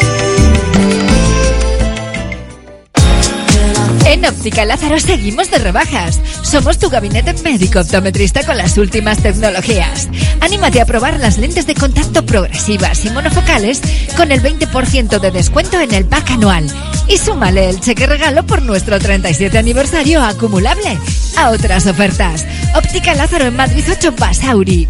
En Óptica Lázaro seguimos de rebajas. Somos tu gabinete médico optometrista con las últimas tecnologías. Anímate a probar las lentes de contacto progresivas y monofocales con el 20% de descuento en el pack anual. Y súmale el cheque regalo por nuestro 37 aniversario acumulable a otras ofertas. Óptica Lázaro en Madrid 8 Basauri.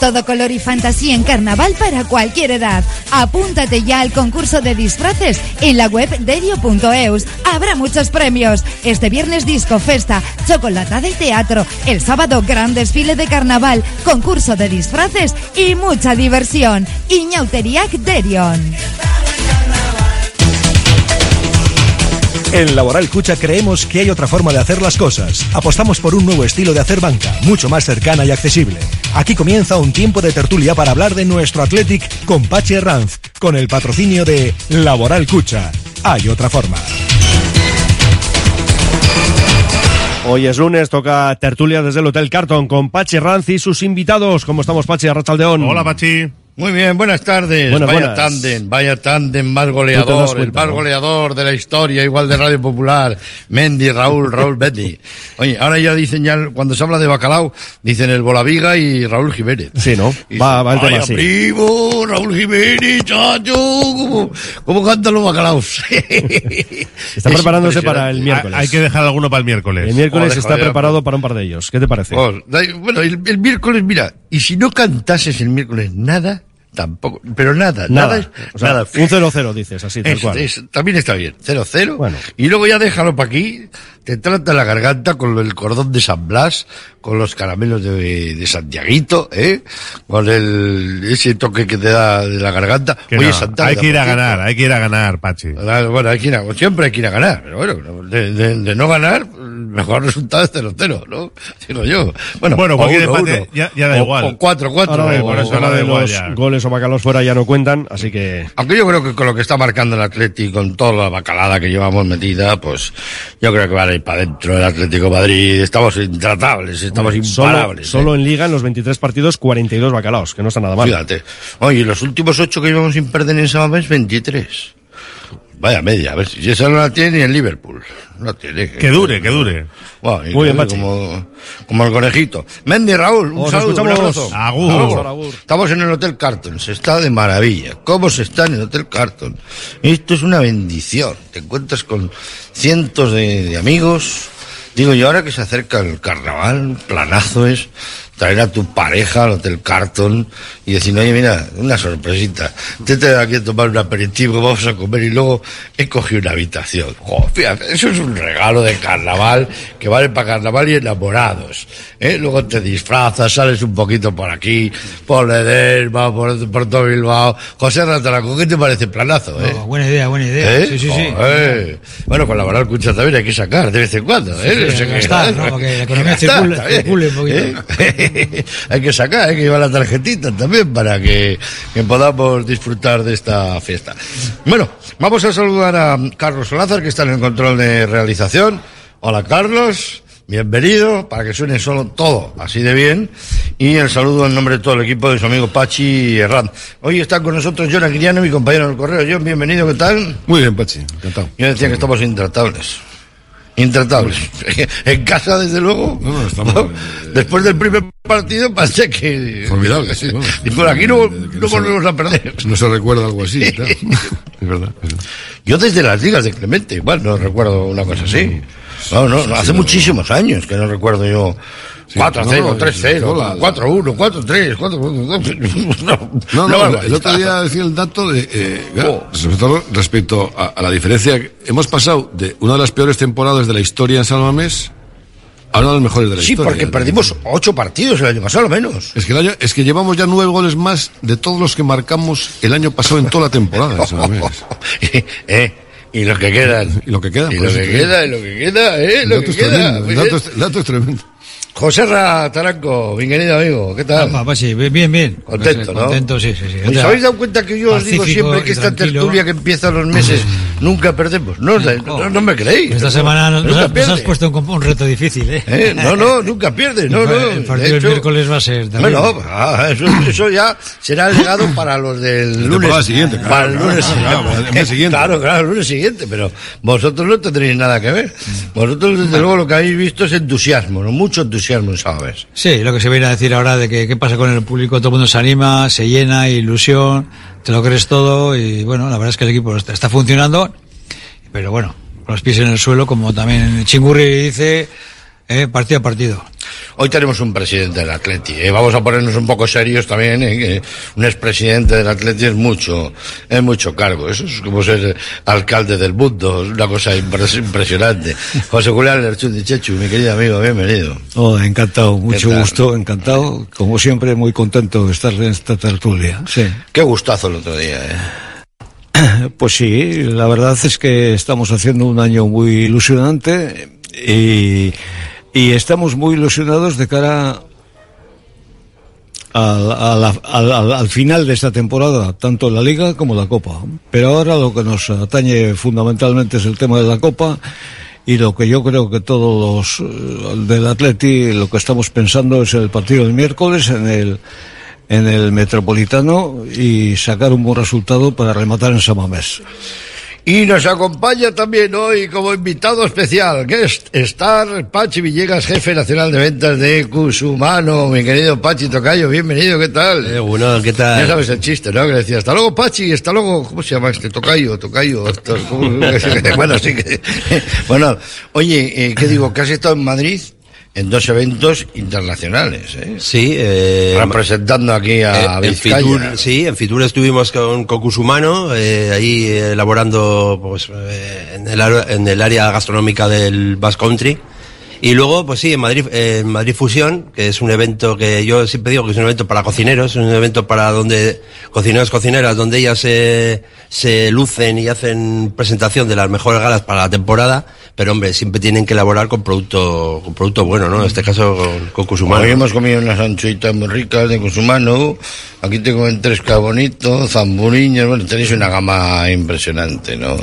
Todo color y fantasía en carnaval para cualquier edad. Apúntate ya al concurso de disfraces en la web derio.eus. Habrá muchos premios. Este viernes disco, festa, chocolatada y teatro. El sábado gran desfile de carnaval, concurso de disfraces y mucha diversión. Iñauteriac Derion. En Laboral Cucha creemos que hay otra forma de hacer las cosas. Apostamos por un nuevo estilo de hacer banca, mucho más cercana y accesible. Aquí comienza un tiempo de tertulia para hablar de nuestro Athletic con Pache Ranz, con el patrocinio de Laboral Cucha. Hay otra forma. Hoy es lunes, toca tertulia desde el Hotel Carton con Pachi Ranz y sus invitados. ¿Cómo estamos, Pachi? Arrachaldeón. Hola, Pachi. Muy bien, buenas tardes. Buenas, vaya buenas. tándem, vaya tándem más goleador, el más ¿no? goleador de la historia, igual de Radio Popular. Mendy, Raúl, Raúl Betty. Oye, ahora ya dicen ya, cuando se habla de bacalao, dicen el Bolaviga y Raúl Jiménez. Sí, ¿no? Va, va el tema Vaya así. primo, Raúl Jiménez, chacho, ¿cómo, cómo cantan los bacalaos? <laughs> Está Es preparándose para el miércoles. Hay que dejar alguno para el miércoles. El miércoles Joder, está joder, preparado para un par de ellos. ¿Qué te parece? Pues, bueno, el, el miércoles, mira, y si no cantases el miércoles nada, tampoco, pero nada, nada, Nada. es- O sea, nada. un 0-0 dices, así, tal Es- cual. es- también está bien, 0-0. Y luego ya déjalo para aquí, te trata la garganta con el cordón de San Blas, con los caramelos de, de Santiaguito, ¿eh? Con el, ese toque que te da de la garganta. Que Oye, no, Santana, hay que ir a ganar, hay que ir a ganar, Pachi. Bueno, hay que ir a- siempre hay que ir a ganar, pero bueno, de, de- de no ganar, mejor resultado es 0-0, ¿no? Digo yo. Bueno, Bueno, cualquier uno, empate uno. ya- ya da O- igual. O 4-4. Ahora, o- por eso ahora de igual los ya. goles o bacalos fuera ya no cuentan, así que... Aunque yo creo que con lo que está marcando el Atlético, con toda la bacalada que llevamos metida, pues yo creo que van a ir para adentro el Atlético de Madrid. Estamos intratables, estamos Solo, imparables. solo ¿eh? en Liga, en los 23 partidos, 42 bacalaos, que no está nada mal. Fíjate. Oye, los últimos ocho que llevamos sin perder en Samamés, 23. Vaya media, a ver si esa no la tiene ni el Liverpool. No tiene. Que dure, que dure. Bueno, y Muy que bien, dure Pachi. como, como el conejito. Mendy, Raúl, un Os saludo, un abrazo. Agur. Agur. Estamos en el Hotel Carton, se está de maravilla. ¿Cómo se está en el Hotel Carton? Esto es una bendición. Te encuentras con cientos de, de amigos. Digo, y ahora que se acerca el carnaval, un planazo es traer a tu pareja al Hotel Carton y decir, oye, mira, una sorpresita. Te traigo aquí a tomar un aperitivo, vamos a comer y luego he cogido una habitación. Fíjate, eso es un regalo de carnaval que vale para carnaval y enamorados. ¿eh? Luego te disfrazas, sales un poquito por aquí, por Ledesma, por, por todo Bilbao. José Rataraco, ¿qué te parece planazo? Eh? No, buena idea, buena idea. ¿Eh? Sí, sí, sí. Bueno, con la moral cucha también hay que sacar de vez en cuando. ¿eh? Sí, No sé qué- gastar, ¿no? Para que la economía <laughs> circule- circule un poquito. <laughs> Hay que sacar, hay que llevar la tarjetita también para que, que podamos disfrutar de esta fiesta. Bueno, vamos a saludar a Carlos Solázar, que está en el control de realización. Hola, Carlos. Bienvenido, para que suene solo todo así de bien. Y el saludo en nombre de todo el equipo de su amigo Pachi Herrán. Hoy está con nosotros John Aquiliano, mi compañero del correo. John, bienvenido, ¿qué tal? Muy bien, Pachi, encantado. Yo decía que estamos intratables. Intratables. <laughs> en casa, desde luego. ¿no? <laughs> Después del primer partido, parece que. Formidable, sí. <laughs> bueno. Y por aquí no, no no se- volvemos a perder. No se recuerda algo así, claro. Es verdad. Yo desde las ligas de Clemente, igual no recuerdo una cosa así. No, no, no, hace muchísimos años que no recuerdo yo. 4-0, no, no, 3-0, no, la- 4-1, 4-3, 4-2. No, No, no, no, el otro día decía el dato de, eh, claro, sobre todo respecto a, a la diferencia. Hemos pasado de una de las peores temporadas de la historia en San Mamés a una de las mejores de la Sí, historia. porque perdimos 8 partidos el año pasado, al menos. Es que, el año, es que llevamos ya nueve goles más de todos los que marcamos el año pasado en toda la temporada en San <laughs> Mamés. eh, y los <laughs> que quedan. Y lo que queda. Y lo que queda, y lo que queda, eh, El lo dato que es queda. tremendo, Muy el dato es- el dato es tremendo. José Ra Taranco, mi querido amigo, ¿qué tal? Ah, sí, bien, bien. bien. Contento, ¿no? Contento, sí, sí, sí. ¿Os habéis dado cuenta que yo os digo siempre que esta tranquilo. tertulia que empieza los meses nunca perdemos? No, no, no me creéis. Esta No, semana nos, nunca nos has puesto un, un reto difícil, ¿eh? ¿Eh? No, no, nunca pierde. No, no. El partido De del hecho- miércoles va a ser terrible. Bueno, ah, eso, eso ya será el legado para los del lunes. temporada siguiente, claro, para el claro, lunes claro, siguiente. el mes siguiente. Claro, claro, el lunes siguiente, pero vosotros no tendréis nada que ver. Vosotros, desde luego, lo que habéis visto es entusiasmo, ¿no? Mucho entusiasmo, Sí, lo que se viene a decir ahora de que qué pasa con el público, todo el mundo se anima, se llena, ilusión, te lo crees todo y bueno, la verdad es que el equipo está, está funcionando, pero bueno, con los pies en el suelo, como también Chingurri dice, eh, partido a partido. Hoy tenemos un presidente del Atleti. ¿eh? Vamos a ponernos un poco serios también. ¿eh? un expresidente del Atleti es mucho, es mucho cargo. Eso es como ser alcalde del mundo. Es una cosa impres- impresionante. <laughs> José Julián Lerchundi Chechu, mi querido amigo, bienvenido. Oh, encantado, mucho gusto, encantado. Como siempre, muy contento de estar en esta tertulia. Sí. Qué gustazo el otro día. ¿eh? <clears throat> Pues sí, la verdad es que estamos haciendo un año muy ilusionante y, y estamos muy ilusionados de cara al, al- al- al final de esta temporada, tanto la Liga como la Copa. Pero ahora lo que nos atañe fundamentalmente es el tema de la Copa y lo que yo creo que todos los eh, del Atleti, lo que estamos pensando es el partido del miércoles en el en el Metropolitano y sacar un buen resultado para rematar en Samamés. Y nos acompaña también hoy como invitado especial, guest star, Pachi Villegas, jefe nacional de ventas de Cusumano. Mi querido Pachi Tocayo, bienvenido, ¿qué tal? Eh, bueno, ¿qué tal? Ya sabes el chiste, ¿no? Que decía, hasta luego Pachi, hasta luego, ¿cómo se llama este? Tocayo, Tocayo. <laughs> bueno, sí que... <laughs> Bueno, oye, eh, ¿qué digo? Que has estado en Madrid en dos eventos internacionales, ¿eh? Sí, eh, Representando aquí a eh, en. Fitur, sí, en Fitur estuvimos con, con Cusumano, eh, ahí eh, elaborando pues, eh, en, el, en el área gastronómica del Basque Country. Y luego, pues sí, en Madrid, eh, en Madrid Fusión, que es un evento que yo siempre digo que es un evento para cocineros, es un evento para donde cocineros, cocineras, donde ellas se, se lucen y hacen presentación de las mejores galas para la temporada, pero hombre, siempre tienen que elaborar con producto, con producto bueno, ¿no? En este caso con, con Cusumano. Hoy hemos comido unas anchoitas muy ricas de Cusumano. Aquí tengo en tres bonito, zamburiños. Bueno, tenéis una gama impresionante, ¿no?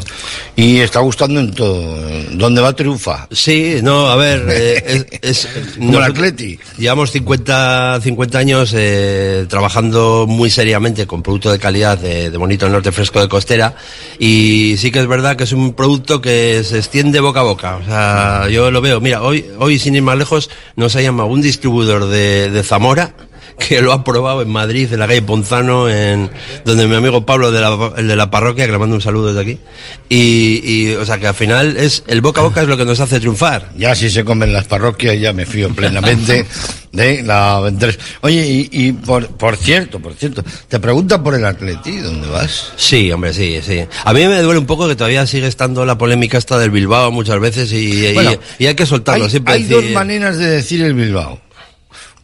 Y está gustando en todo. ¿Dónde va triunfa? Sí, no, a ver, <laughs> eh, es, es- Como el Atleti. Llevamos 50, 50 años eh, trabajando muy seriamente con producto de calidad de, de bonito norte fresco de costera y sí que es verdad que es un producto que se extiende boca boca. O sea, yo lo veo. Mira, hoy, hoy sin ir más lejos nos ha llamado un distribuidor de, de Zamora que lo ha probado en Madrid, en la calle Ponzano, en donde mi amigo Pablo de la, el de la parroquia, que le mando un saludo desde aquí. Y, y, o sea, que al final es el boca a boca es lo que nos hace triunfar. Ya si se comen las parroquias, ya me fío plenamente <laughs> de la. Oye, y, y por, por cierto, por cierto, te preguntan por el Atleti, ¿dónde vas? Sí, hombre, sí, sí. A mí me duele un poco que todavía sigue estando la polémica esta del Bilbao muchas veces y, y- Bueno, y hay que soltarlo. Hay, siempre hay decir- dos maneras de decir el Bilbao.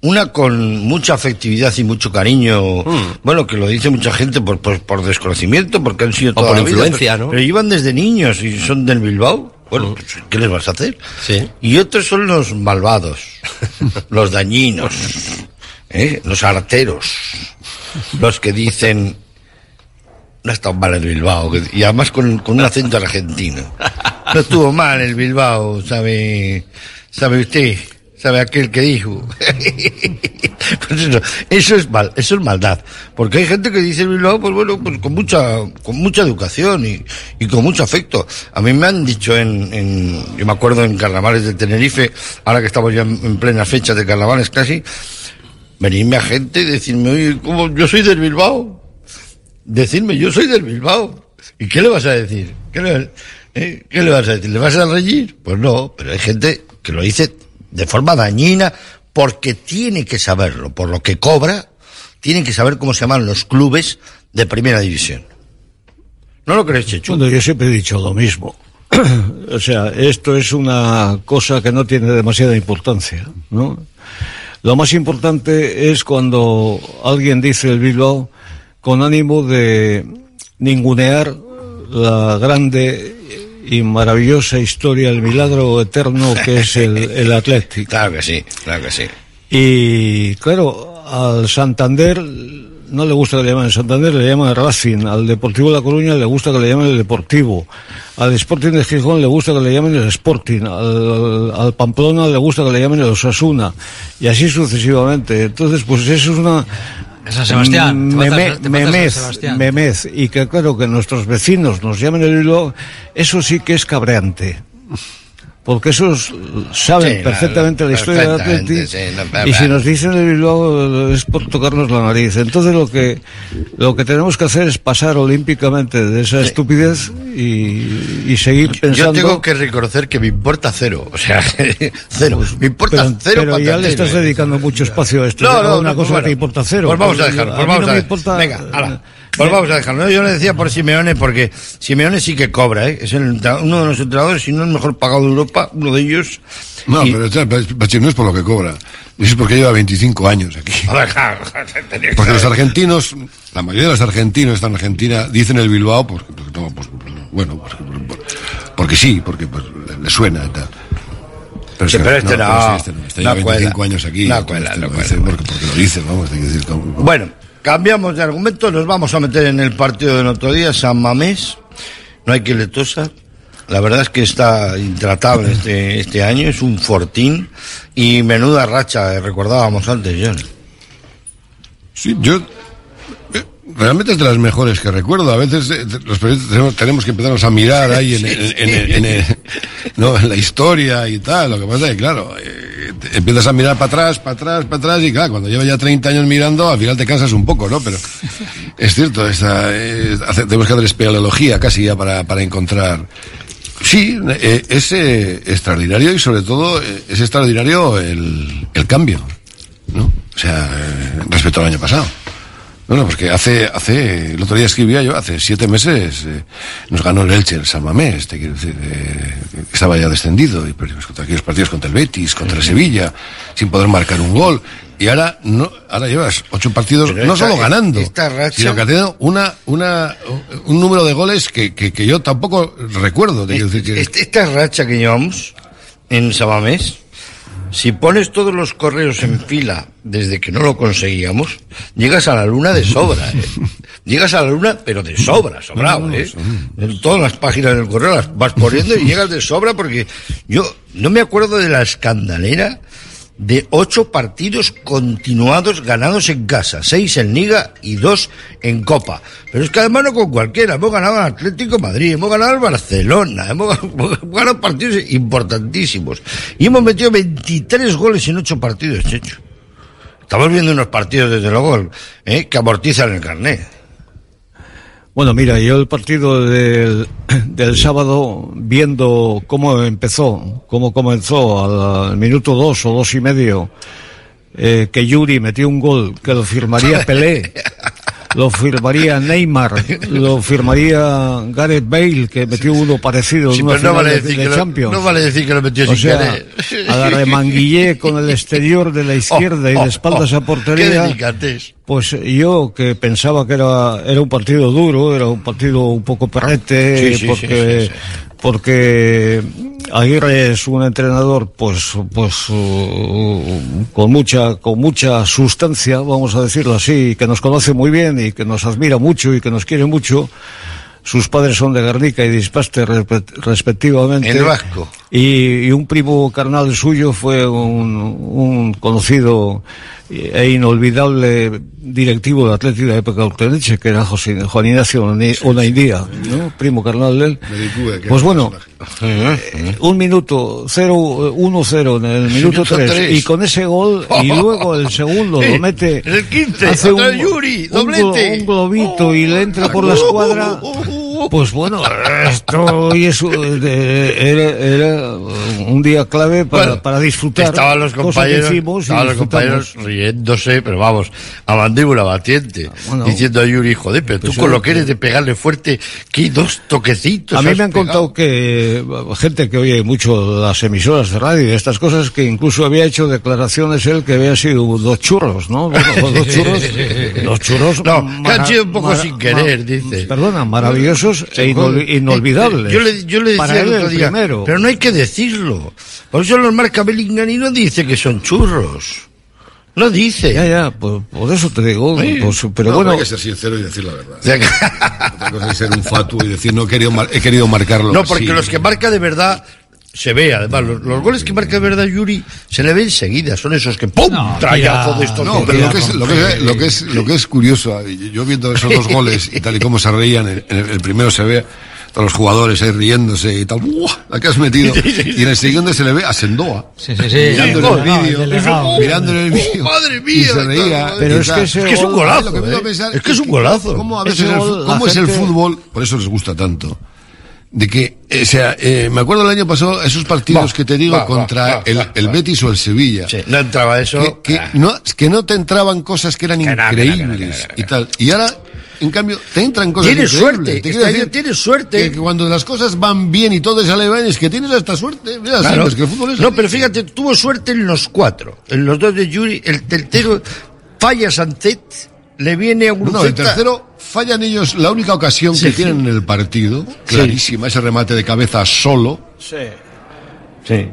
Una con mucha afectividad y mucho cariño, Hmm. bueno, que lo dice mucha gente por, por, por desconocimiento, porque han sido por toda la vida, influencia, pero- ¿no? Pero iban desde niños y son del Bilbao. Bueno, pues, ¿qué les vas a hacer? Sí. Y otros son los malvados, <laughs> los dañinos, ¿eh? los arteros, los que dicen, no ha estado mal el Bilbao, y además con, con un acento argentino. No estuvo mal el Bilbao, sabe, sabe usted, sabe aquel que dijo. <laughs> Pues eso, es mal, eso es maldad, porque hay gente que dice Bilbao, pues bueno, pues con mucha, con mucha educación y, y con mucho afecto. A mí me han dicho en, yo me acuerdo en carnavales de Tenerife, ahora que estamos ya en, en plenas fechas de carnavales casi, venirme a gente y decirme, oye, ¿cómo? Yo soy del Bilbao. Decirme, yo soy del Bilbao. ¿Y qué le vas a decir? ¿Qué le, eh? ¿Qué le vas a decir? ¿Le vas a reñir? Pues no, pero hay gente que lo dice de forma dañina porque tiene que saberlo, por lo que cobra, tiene que saber cómo se llaman los clubes de primera división. ¿No lo crees, Chechu? Bueno, yo siempre he dicho lo mismo. <clears throat> o sea, esto es una cosa que no tiene demasiada importancia, ¿no? Lo más importante es cuando alguien dice el Bilbao con ánimo de ningunear la grande y maravillosa historia, el milagro eterno que es el, el Atlético. <laughs> Claro que sí, claro que sí. Y claro, al Santander no le gusta que le llamen Santander, le llaman Racing. Al Deportivo de La Coruña le gusta que le llamen el Deportivo. Al Sporting de Gijón le gusta que le llamen el Sporting. Al, al Pamplona le gusta que le llamen el Osasuna. Y así sucesivamente. Entonces, pues eso es una... San Sebastián, meme- San Sebastián. memez. Y que claro, que nuestros vecinos nos llamen el Bilbao, eso sí que es cabreante. Porque esos saben Sí, perfectamente la historia del Atleti. sí, no, y si nos dicen el Bilbao es por tocarnos la nariz. Entonces lo que lo que tenemos que hacer es pasar olímpicamente de esa estupidez y, y seguir pensando. Yo tengo que reconocer que me importa cero. O sea, <laughs> cero. Me importa Pero, cero. pero ya le estás dedicando mucho espacio a esto. No, no, una cosa pues que importa cero. Pues vamos a a Pues vamos a Venga, hala. Pues vamos a dejarlo. No, Yo le decía por Simeone porque Simeone sí que cobra, ¿eh? Es el uno de los entrenadores, si no el mejor pagado de Europa, uno de ellos. No, Y- pero no es por lo que cobra. Es porque lleva 25 años aquí. <laughs> <laughs> Porque los argentinos, la mayoría de los argentinos están en Argentina, dicen el Bilbao, porque, no, pues, bueno, porque, porque sí, porque pues, le- suena y tal. Pero, Sí, pero este no, pero sí, este no, este no lleva cuela. 25 años aquí. No cuela, este no lo cuela. porque, porque lo dice, vamos, hay que decir, como- Bueno, cambiamos de argumento, nos vamos a meter en el partido del otro día, San Mamés. No hay que le tosa. La verdad es que está intratable este, este año, es un fortín y menuda racha, eh, recordábamos antes, John. Sí, yo realmente es de las mejores que recuerdo. A veces eh, los periodistas tenemos, tenemos que empezarnos a mirar ahí en, en- en- en- en- en- <laughs> no, en la historia y tal. Lo que pasa es que, claro, eh, empiezas a mirar para atrás, para atrás, para atrás y, claro, cuando llevas ya 30 años mirando, al final te cansas un poco, ¿no? Pero es cierto, esta, eh, tenemos que hacer espeleología casi ya para, para encontrar. Sí, eh, es eh, extraordinario y sobre todo eh, es extraordinario el, el cambio, ¿no? O sea, eh, respecto al año pasado. No, no, porque hace, hace, el otro día escribía yo, hace siete meses eh, nos ganó el Elche, el San Mamés, te quiero decir, eh, estaba ya descendido, y perdimos contra aquellos partidos contra el Betis, contra el Sevilla, sin poder marcar un gol. Y ahora, no, ahora llevas ocho partidos, Pero no esta- solo ganando, esta racha- sino que ha tenido una, una, un número de goles que, que, que yo tampoco recuerdo. te quiero decir que- Esta racha que llevamos en Sabamés, si pones todos los correos en fila desde que no lo conseguíamos, llegas a la luna de sobra, ¿eh? <laughs> Llegas a la luna, pero de sobra, sobrado, ¿eh? En todas las páginas del correo las vas poniendo y llegas de sobra porque yo no me acuerdo de la escandalera de ocho partidos continuados ganados en casa, seis en Liga y dos en Copa. Pero es que además no con cualquiera, hemos ganado al Atlético Madrid, hemos ganado al Barcelona, hemos <laughs> hemos ganado partidos importantísimos. Y hemos metido 23 goles en ocho partidos, Checho. Estamos viendo unos partidos, desde luego, ¿eh? que amortizan el carnet. Bueno, mira, yo el partido del, del sábado, viendo cómo empezó, cómo comenzó al, al minuto dos o dos y medio, eh, que Yuri metió un gol que lo firmaría <laughs> Pelé, lo firmaría Neymar, lo firmaría Gareth Bale, que metió uno parecido Sí, en una no final vale de, lo- Champions. no vale decir que lo metió o sin sea, querer. a la remanguillé con el exterior de la <laughs> izquierda y Oh, de espaldas oh, a portería. Qué. Pues yo que pensaba que era, era un partido duro, era un partido un poco perrete, Sí, sí, porque, porque Aguirre es un entrenador pues, pues uh, con mucha, con mucha sustancia, vamos a decirlo así, que nos conoce muy bien y que nos admira mucho y que nos quiere mucho. Sus padres son de Guernica y de Ispaste respe- respectivamente. En Vasco. Y, y un primo carnal suyo fue un, un conocido e inolvidable directivo de Atlético de época Urteneche, que era José, Juan Ignacio Onaindía, ¿no? Primo carnal de él. Pues bueno, eh, un minuto, 0, 1-0 en el minuto Minuto 3, tres. y con ese gol, y <laughs> luego el segundo lo mete. En el 15, hace vez Yuri, un, doblete. un globito y le entra por la escuadra. Pues bueno, esto hoy es, eh, era, era un día clave para, Bueno, para disfrutar. Estaban los compañeros, estaban los riéndose, pero vamos, a mandíbula batiente, diciendo a Yuri, joder, pero tú Pues con yo- lo que eres de pegarle fuerte, que dos toquecitos. A mí me han pegado. contado que gente que oye mucho las emisoras de radio y estas cosas, que incluso había hecho declaraciones él que había sido dos churros, ¿no? Bueno, dos churros, <laughs> dos churros. No, que han sido un poco sin querer, dice. Perdona, e inol- inolvidables. Yo le, yo le decía Para el otro día, primero. pero no hay que decirlo. Por eso los marca Bellingham y no dice que son churros. No dice. Ya, ya, por, por eso te digo, Sí. pues, pero No, bueno. Hay que ser sincero y decir la verdad. Otra cosa es ser un fatuo y decir no he querido, mar- he querido marcarlo. No, porque así. los que marca de verdad se ve, además, los, los goles que marca de verdad Yuri se le ve enseguida, son esos que ¡pum! trayazo de estos No, pero lo que, es, lo, que es, lo, que es, lo que es curioso, yo viendo esos dos <laughs> goles y tal y como se reían, en el, el primero se ve a los jugadores ahí riéndose y tal, ¡buah! la que has metido, <laughs> y en el siguiente se le ve a Sendoa, Sí, sí, sí. mirando No, en el no, vídeo, mirando en el vídeo, madre y se reía. Pero y es que ese Es que es un gol- golazo, ¿eh? pensar Es que es un golazo. ¿Cómo, a Ese veces el, gol, cómo es el fútbol? Por eso les gusta tanto. De que, eh, o sea, eh, me acuerdo el año pasado, esos partidos Va, que te digo va, contra va, el, el. Betis o el Sevilla. Sí, no entraba eso. Que, que Ah. no, que no te entraban cosas que eran Que increíbles que y tal. Y ahora, en cambio, te entran cosas Tienes increíbles. suerte, Te decir tienes suerte. Que, cuando las cosas van bien y todo sale bien, es que tienes hasta suerte. Mira, Claro. pues que el fútbol es no, pero fíjate, tuvo suerte en los cuatro. En los dos de Yuri, el tercero falla Sancet, le viene a un No, el tercero fallan ellos la única ocasión que tienen en el partido, clarísima, ese remate de cabeza solo, Sí. Sí.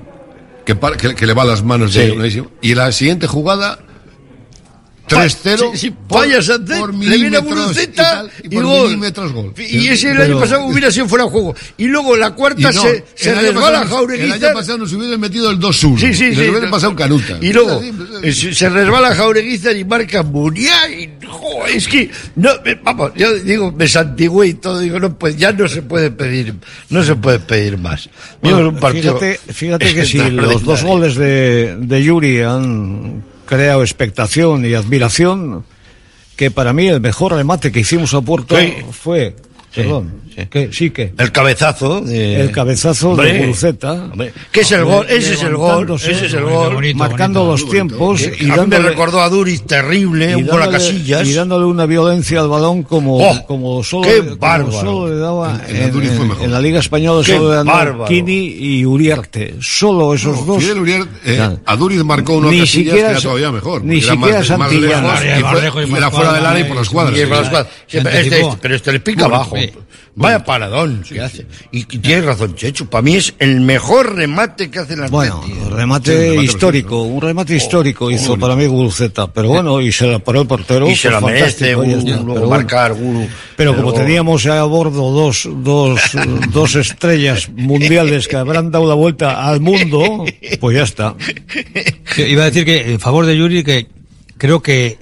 que, par- que, que le va a las manos Sí. de clarísimo. Y la siguiente jugada, 3-0 Sí, sí, por, por le viene a y, y y gol. milímetros gol. Y ese el Pero- año pasado hubiera sido fuera de juego. Y luego la cuarta no, se, se resbala pasado- Jaureguizar. El año pasado nos hubieran metido el 2-1. Sí, sí, sí. Nos hubieran pasado un canuta. Y luego se, se resbala Jaureguizar y marca Muriá y jo, es que no, vamos, yo digo, me santigüé y todo, digo, no, pues ya no se puede pedir, no se puede pedir más. Bueno, un partido fíjate, fíjate que si los dos goles de, de Yuri han creado expectación y admiración, que para mí el mejor remate que hicimos a puerto Sí. fue, perdón, que sí que El cabezazo de... el cabezazo Hombre, de Guruceta. hombre, ¿Qué es el gol? Ese es el gol, ese es el gol. marcando los tiempos Que y a mí me dándole, recordó a Duriz terrible, un gol a dándole- casillas. y dándole una violencia al balón como, Oh, como solo, qué como bárbaro. solo le daba En- en la en, fue en- mejor. en la Liga Española Qué solo le bárbaro. Kini y Uriarte. Solo esos No, dos. Fidel Uriarte, eh, Claro. a Duriz marcó uno a Ni Casillas siquiera que era todavía mejor. ni siquiera lejos, Era fuera del área y por las cuadras. Pero este, este le pica abajo. Sí. Vaya paradón que hace. Y, y tienes razón, Chechu. Para mí es el mejor remate que hace la Bueno, remate Sí, un remate histórico, un remate histórico hizo para mí Guruceta, pero bueno, y se la paró el portero. Y se la merece, ya Guru, luego pero bueno. marcar, Guru. Pero como teníamos a bordo dos, dos, <laughs> dos estrellas mundiales que habrán dado la vuelta al mundo, pues ya está. Sí, Iba a decir que en favor de Yuri que creo que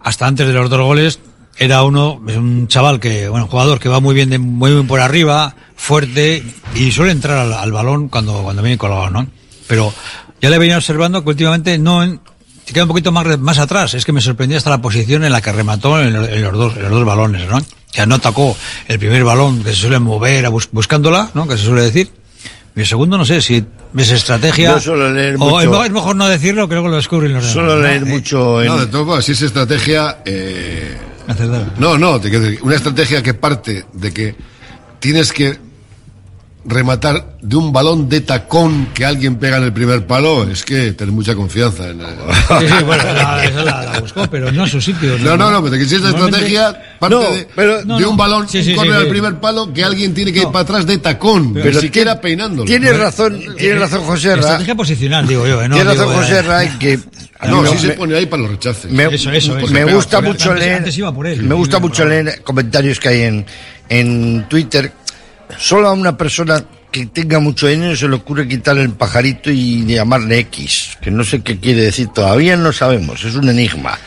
hasta antes de los dos goles era uno es un chaval que bueno jugador que va muy bien de, muy bien por arriba fuerte y suele entrar al, al balón cuando cuando viene colgado no pero ya le venía observando que últimamente no en- se queda un poquito más más atrás es que me sorprendió hasta la posición en la que remató en, en los dos en los dos balones no que no atacó el primer balón que se suele mover a bus- buscándola no que se suele decir y el segundo no sé si es estrategia Yo suelo leer o mucho- es mejor- es mejor no decirlo que luego lo descubren los demás. Suelo ¿no? leer Eh, mucho en... No, de todo si es estrategia. Eh, acertar. no, no, una estrategia que parte de que tienes que rematar de un balón de tacón que alguien pega en el primer palo, es que tener mucha confianza. En el- Sí, sí, bueno, <laughs> la, esa la- la buscó, pero no en su sitio. No, no, no, pero que si es la Normalmente- estrategia, parte No, de, pero- no, de no. un balón, Sí, un sí, sí. al primer palo que alguien tiene que ir para atrás de tacón, pero, Pero siquiera peinándolo. Tienes razón, tienes razón, José Ra. Estrategia posicional, digo yo. eh, No, Tienes digo, razón, eh, José Ra, en que... No, mí sí me- se pone ahí para los rechaces. Me, Eso, eso, eso. me gusta mucho leer, antes iba por él. me gusta mucho leer comentarios que hay en, en Twitter. Solo a una persona que tenga mucho dinero se le ocurre quitarle el pajarito y llamarle X, que no sé qué quiere decir, todavía no sabemos, es un enigma.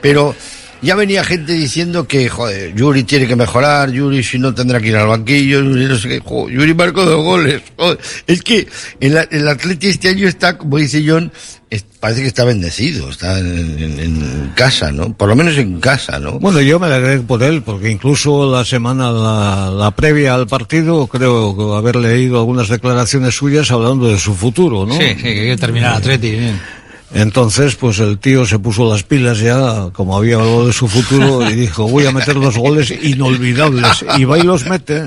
Pero ya venía gente diciendo que, joder, Yuri tiene que mejorar, Yuri si no tendrá que ir al banquillo, Yuri no sé qué, joder, Yuri marcó dos goles. joder. Es que el, el Atleti este año está, como dice John, es- parece que está bendecido, está en, en- en casa, ¿no? Por lo menos en casa, ¿no? Bueno, yo me alegré por él, porque incluso la semana, la, la previa al partido, creo que haber leído algunas declaraciones suyas hablando de su futuro, ¿no? Sí, sí, que quiere terminar Atleti. bien. Entonces, pues el tío se puso las pilas ya, como había hablado de su futuro, y dijo, voy a meter dos goles inolvidables. Y va y los mete.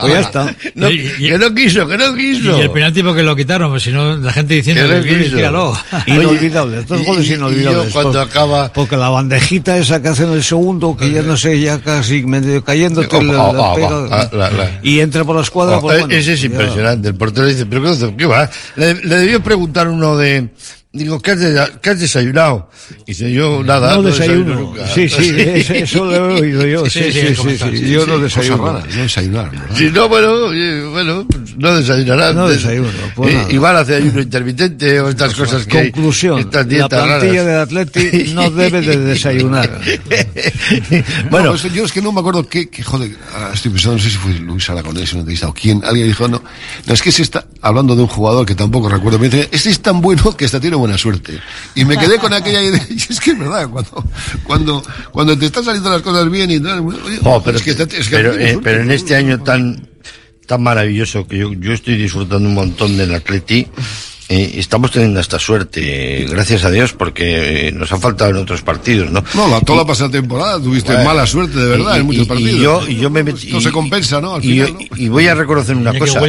Pues ya está. No, Y- y- que no quiso, que no quiso. Y el penalti porque lo quitaron, pues si no, la gente diciendo Que no quiso. tíralo. <laughs> Inolvidables, dos y- goles y- y inolvidables. yo cuando Por- acaba- Porque la bandejita esa que hace en el segundo, que ya no sé, ya casi medio cayéndote, Oh, la- oh, la oh, pega, oh, la- la- y entra por la escuadra, Oh, pues eh, bueno, ese es ya- impresionante. El portero dice, pero ¿qué, qué va? Le, le debió preguntar uno de, digo, ¿qué has, de- qué has desayunado? Y dice, yo nada, No no, desayuno, desayuno. nunca. Sí, sí, eso, lo he oído yo. <laughs> Sí, sí, sí, sí, sí, sí, Yo sí, no desayuno. raras, no desayunar, ¿verdad? Si no, bueno, bueno, pues no desayunarán. No desayuno, pues Eh. Igual hace ayuno intermitente o estas cosas que Conclusión, Estas la plantilla raras. del Atleti no debe de desayunar. <laughs> Bueno, yo es que no me acuerdo qué, qué, joder, ahora estoy pensando, no sé si fue Luis Aragonés en entrevista o quién, alguien dijo, no, no, es que se está hablando de un jugador que tampoco recuerdo, me dice, este es tan bueno que hasta tiene buena suerte. Y me quedé con aquella idea, <laughs> y es que es verdad, cuando, cuando, cuando te están saliendo las cosas bien y tal, oye, Oh, pero, es que, es que pero, eh, pero en este año tan tan maravilloso que yo, yo estoy disfrutando un montón del Atleti. Eh, estamos teniendo esta suerte, eh, gracias a Dios, porque eh, nos ha faltado en otros partidos, ¿no? No, la, toda la pasada temporada tuviste Bueno, mala suerte, de verdad, y- en muchos y- partidos. Y yo, y yo me metí- No se y- compensa, ¿no? Al y, final, ¿no? y voy a reconocer una cosa.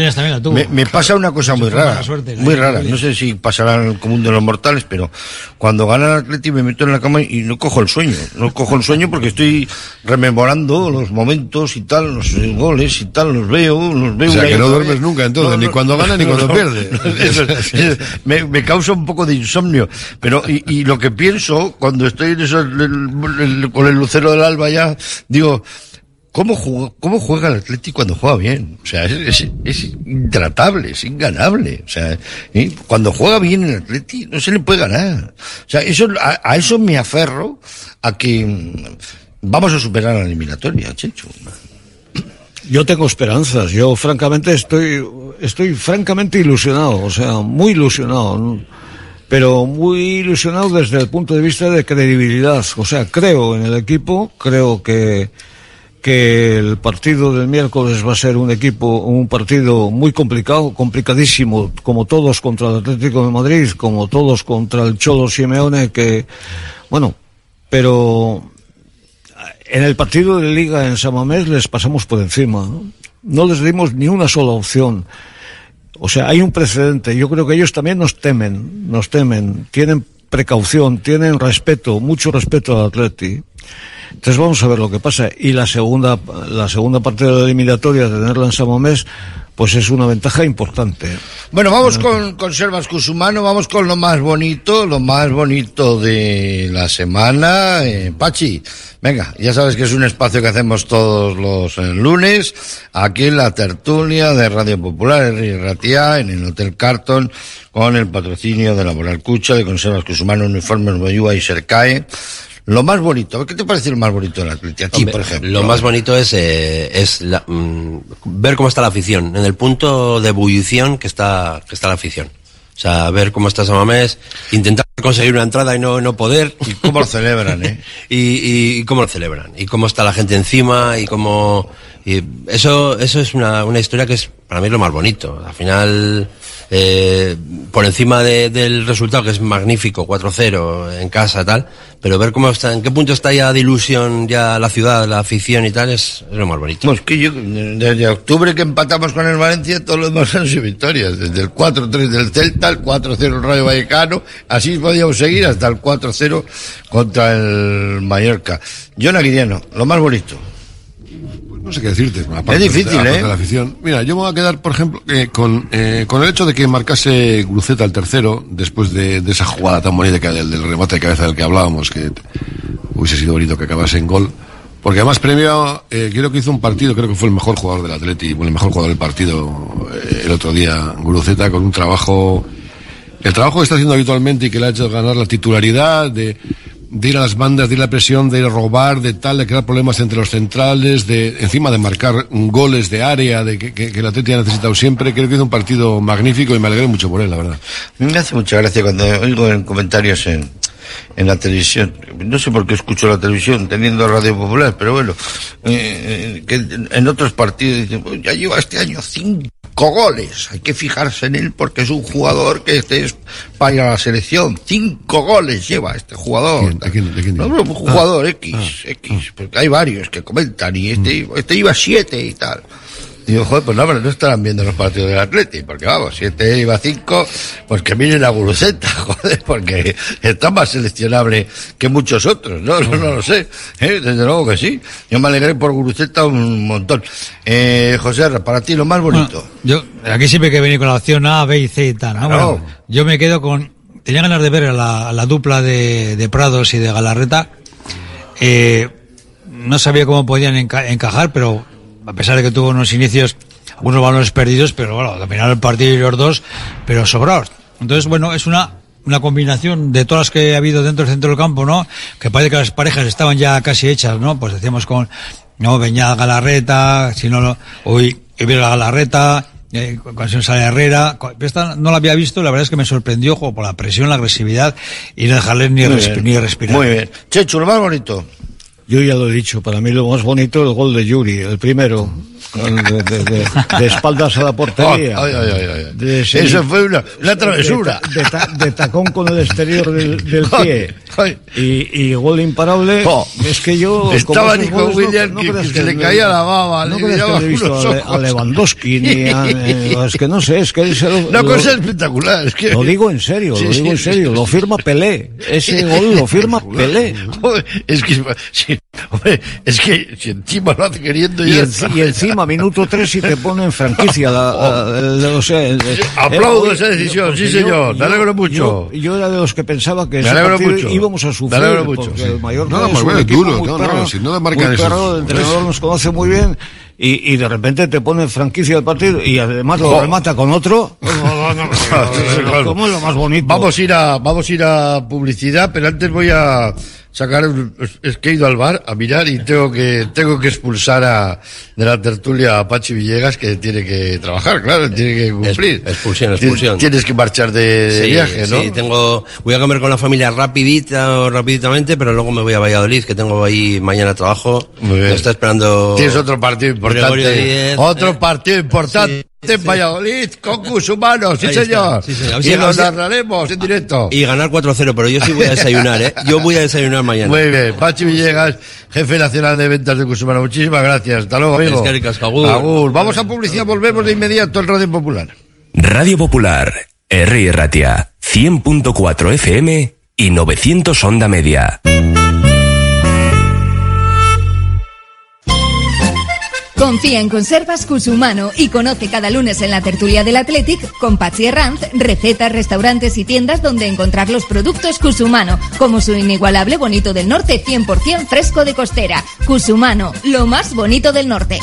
Me, me pasa una cosa muy rara. suerte, muy de rara. No sé si pasará en el común de los mortales, pero cuando gana el Atleti me meto en la cama y no cojo el sueño. No cojo el sueño porque estoy rememorando los momentos y tal, los goles y tal, los veo, los veo. O sea, que no duermes nunca, entonces, ni cuando gana ni cuando <laughs> pierde. Eso <laughs> <laughs> me, me causa un poco de insomnio. Pero, y, y lo que pienso cuando estoy en eso, con el lucero del alba ya, digo, ¿cómo cómo juega el Atlético cuando juega bien? O sea, es, es, es intratable, es inganable. O sea, cuando juega bien el Atlético no se le puede ganar. O sea, eso, a, a eso me aferro a que mm, vamos a superar la eliminatoria, Checho. Yo tengo esperanzas. Yo, francamente, estoy, estoy francamente ilusionado. O sea, muy ilusionado. ¿no? Pero muy ilusionado desde el punto de vista de credibilidad. O sea, creo en el equipo. Creo que, que el partido del miércoles va a ser un equipo, un partido muy complicado, complicadísimo, como todos contra el Atlético de Madrid, como todos contra el Cholo Simeone, que, bueno, pero en el partido de Liga en Samamés les pasamos por encima. ¿no? No les dimos ni una sola opción. O sea, hay un precedente. Yo creo que ellos también nos temen, nos temen, tienen precaución, tienen respeto, mucho respeto al Atleti. Entonces vamos a ver lo que pasa. Y la segunda, la segunda parte de la eliminatoria, tenerla en Samamés, pues es una ventaja importante. Bueno, vamos con, con Selvas Cusumano, vamos con lo más bonito, lo más bonito de la semana. Eh, Pachi, venga, ya sabes que es un espacio que hacemos todos los eh, lunes, aquí en la tertulia de Radio Popular, en Ratia, en el Hotel Carton, con el patrocinio de la Cucha, de Conservas Cusumano, Uniformes Boyúa y Sercae. Lo más bonito, ¿qué te parece lo más bonito de la Atleti? A ti, Hombre, por ejemplo. Lo más bonito es, eh, es la- mm, ver cómo está la afición, en el punto de ebullición que está, que está la afición. O sea, ver cómo está Samamés, intentar conseguir una entrada y no, no poder. Y cómo lo celebran, <laughs> ¿eh? y, y- y cómo lo celebran. Y cómo está la gente encima y cómo... y eso, eso es una, una historia que es para mí lo más bonito. Al final, eh, por encima de- del resultado, que es magnífico, 4-0 en casa tal, pero ver cómo está, en qué punto está ya de ilusión ya la ciudad, la afición y tal, es, lo más bonito. Desde octubre que empatamos con el Valencia, todo lo demás han sido victorias. Desde el 4-3 del Celta, el 4-0 el Rayo Vallecano, así podíamos seguir hasta el 4-0 contra el Mallorca. John Aguiriano, lo más bonito. No sé qué decirte. aparte Es difícil, de ¿eh? de la afición. Mira, yo me voy a quedar, por ejemplo, eh, con, eh, con el hecho de que marcase Gruceta el tercero, después de, de esa jugada tan bonita que del, del remate de cabeza del que hablábamos, que hubiese sido bonito que acabase en gol. Porque además premio, eh, creo que hizo un partido, creo que fue el mejor jugador del Atleti, bueno, el mejor jugador del partido el otro día, Gruceta, con un trabajo, el trabajo que está haciendo habitualmente y que le ha hecho ganar la titularidad de, de ir a las bandas, de ir a la presión, de robar, de tal, de crear problemas entre los centrales, de encima de marcar goles de área, de que, que, que el Atleti ha necesitado siempre. Creo que hizo un partido magnífico y me alegré mucho por él, la verdad. Me hace mucha gracia cuando oigo en comentarios en, en la televisión. No sé por qué escucho la televisión teniendo Radio Popular, pero bueno, eh, eh, que en otros partidos dicen, "Pues ya lleva este año cinco goles. Hay que fijarse en él porque es un jugador que este es para ir a la selección. Cinco goles lleva este jugador. No, no, un jugador X, X, porque hay varios que comentan y este, este iba siete y tal. Digo, joder, pues no, pero no estarán viendo los partidos del Atleti, porque vamos, si este iba a cinco, pues que miren a Guruceta, <laughs> joder, porque está más seleccionable que muchos otros, ¿no? No, no lo sé, ¿eh? desde luego que sí. Yo me alegré por Guruceta un montón. Eh, José, Arra, para ti lo más bonito. Yo, aquí siempre hay que venir con la opción A, B y C y tal, ¿no? Claro. Bueno, yo me quedo con, tenía ganas de ver a la, a la dupla de, de Prados y de Galarreta. Eh, no sabía cómo podían enca- encajar, pero a pesar de que tuvo unos inicios, algunos balones perdidos, pero bueno, dominaron el partido y los dos, pero sobrados. Entonces, bueno, es una, una combinación de todas las que ha habido dentro del centro del campo, ¿no? Que parece que las parejas estaban ya casi hechas, ¿no? Pues decíamos con, no, Beñat Galarreta, si no, hoy, Ibero Galarreta, eh, cuando sale Herrera, esta no la había visto, la verdad es que me sorprendió, jo, por la presión, la agresividad, y no dejarles ni, respi- ni respirar. Muy bien. Chechu, lo más bonito. Yo ya lo he dicho, para mí lo más bonito es el gol de Yuri, el primero. de, de- de- de espaldas a la portería. De Eso fue una, una travesura. De, ta- de tacón con el exterior del, del pie. Y, y gol imparable. Oh. Es que yo. Estaba Nico Williams que- creas que se le caía la baba, No le creas que he visto a, a. Lewandowski ni a. <laughs> eh, es que no sé, es que ese lo- Una lo- cosa espectacular. Es que... Lo digo en serio, Sí, lo digo sí, en serio. sí. Lo firma Pelé. Ese gol lo firma <laughs> Pelé. Joder, Es que, hombre, es que si encima lo hace queriendo Y, ya enci- y encima, minuto tres, y te pone en franquicia. La, la- el- o sea, el- Aplaudo eh, esa decisión, porque sí, señor, me alegro mucho. Yo, yo era de los que pensaba que Me alegro mucho. Íbamos a sufrir. alegro mucho, porque sí. el mayor No, es duro, no, no, si no el entrenador nos conoce muy bien. Y, y de repente te pone franquicia el partido y además lo Jo. remata con otro. ¿Cómo es lo más bonito? Vamos a ir a, vamos a ir a publicidad, pero antes voy a sacar es que he ido al bar a mirar y tengo que, tengo que expulsar a, de la tertulia a Pachi Villegas que tiene que trabajar, claro, tiene que cumplir. Expulsión, expulsión. Tienes que marchar de, Sí, viaje, ¿no? Sí, tengo, voy a comer con la familia rapidita o rapiditamente, pero luro me voy a Valladolid, que tengo ahí mañana trabajo. Muy bien. Me está esperando. Tienes otro partido importante. Otro partido importante en Valladolid, con Humanos, sí señor. sí, Y si- narraremos en directo. Y ganar 4-0, pero yo sí voy a desayunar, ¿eh? Yo voy a desayunar mañana. Muy bien, Pachi Villegas, jefe nacional de ventas de Cusumano. Muchísimas gracias. Hasta luego, amigo. Es que ricas, agur. Agur. Vamos a publicidad, volvemos de inmediato al Radio Popular. Radio Popular, R. Ratia, 100.4 FM y 900 Onda Media. Confía en Conservas Cusumano y conoce cada lunes en la tertulia del Athletic con Pachi Herranz recetas, restaurantes y tiendas donde encontrar los productos Cusumano, como su inigualable bonito del norte 100% fresco de costera. Cusumano, lo más bonito del norte.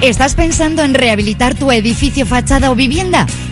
¿Estás pensando en rehabilitar tu edificio, fachada o vivienda?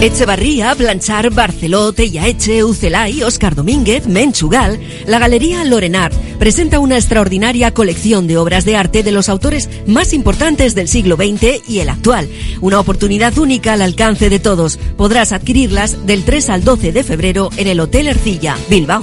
Echevarría, Blanchar, Barceló, Tellaeche, Ucelay, Óscar Domínguez, Menchugal, la Galería Lorenart presenta una extraordinaria colección de obras de arte de los autores más importantes del siglo XX y el actual. Una oportunidad única al alcance de todos. Podrás adquirirlas del 3 al 12 de febrero en el Hotel Ercilla, Bilbao.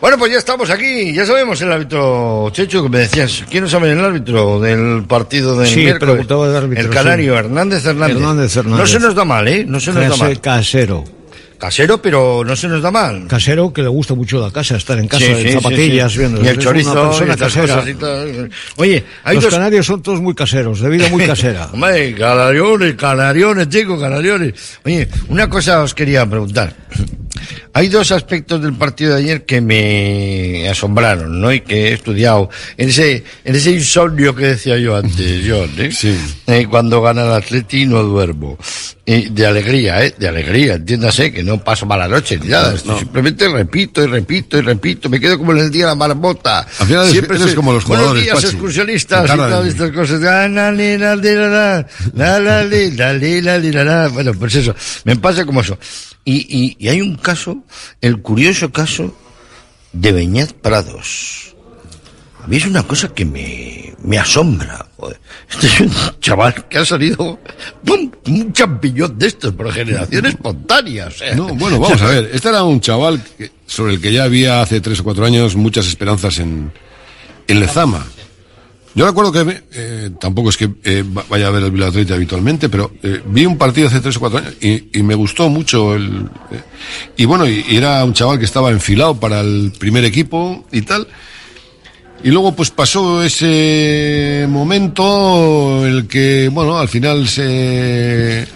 Bueno, pues ya estamos aquí, ya sabemos el árbitro, Checho, que me decías, ¿quién no sabe el árbitro del partido del Sí, miércoles? preguntaba del árbitro, El canario, sí. Hernández Hernández. Hernández Hernández. No se nos da mal, ¿eh? No se nos da mal. Casero. Casero, pero no se nos da mal. Casero que le gusta mucho la casa, estar en casa, Sí, en sí, zapatillas, sí, sí. viendo. Y el una chorizo, persona y casera. y. Oye, hay Los dos... canarios son todos muy caseros, de vida muy casera. <laughs> Hombre, canariones, canariones, chicos, canariones. Oye, una cosa os quería preguntar. Hay dos aspectos del partido de ayer que me asombraron, ¿no? Y que he estudiado. En ese, en ese insomnio que decía yo antes, John, ¿eh? <laughs> Eh, cuando gana el Atleti no duermo. Y de alegría, ¿eh? De alegría, entiéndase, que no paso mala noche ni nada. Esto Simplemente repito y repito y repito. Me quedo como en el día de la marmota. Al final eres estoy- como los Buenos jugadores, días, Pachi. excursionistas y todas estas cosas. Bueno, pues eso, me pasa como eso. Y, y, y hay un caso, el curioso caso de Beñat Prados. A mí es una cosa que me, me asombra. Joder. Este es un chaval que ha salido ¡pum! un champiñón de estos por generación espontánea. o sea. No, bueno, vamos a ver. Este era un chaval que- sobre el que ya había hace tres o cuatro años muchas esperanzas en, en Lezama. Yo recuerdo que, eh, tampoco es que eh, va- vaya a ver el Bilbao Athletic habitualmente, pero eh, vi un partido hace tres o cuatro años y, y me gustó mucho el... y bueno, y, y era un chaval que estaba enfilado para el primer equipo y tal. Y luego pues pasó ese momento el que, bueno, al final se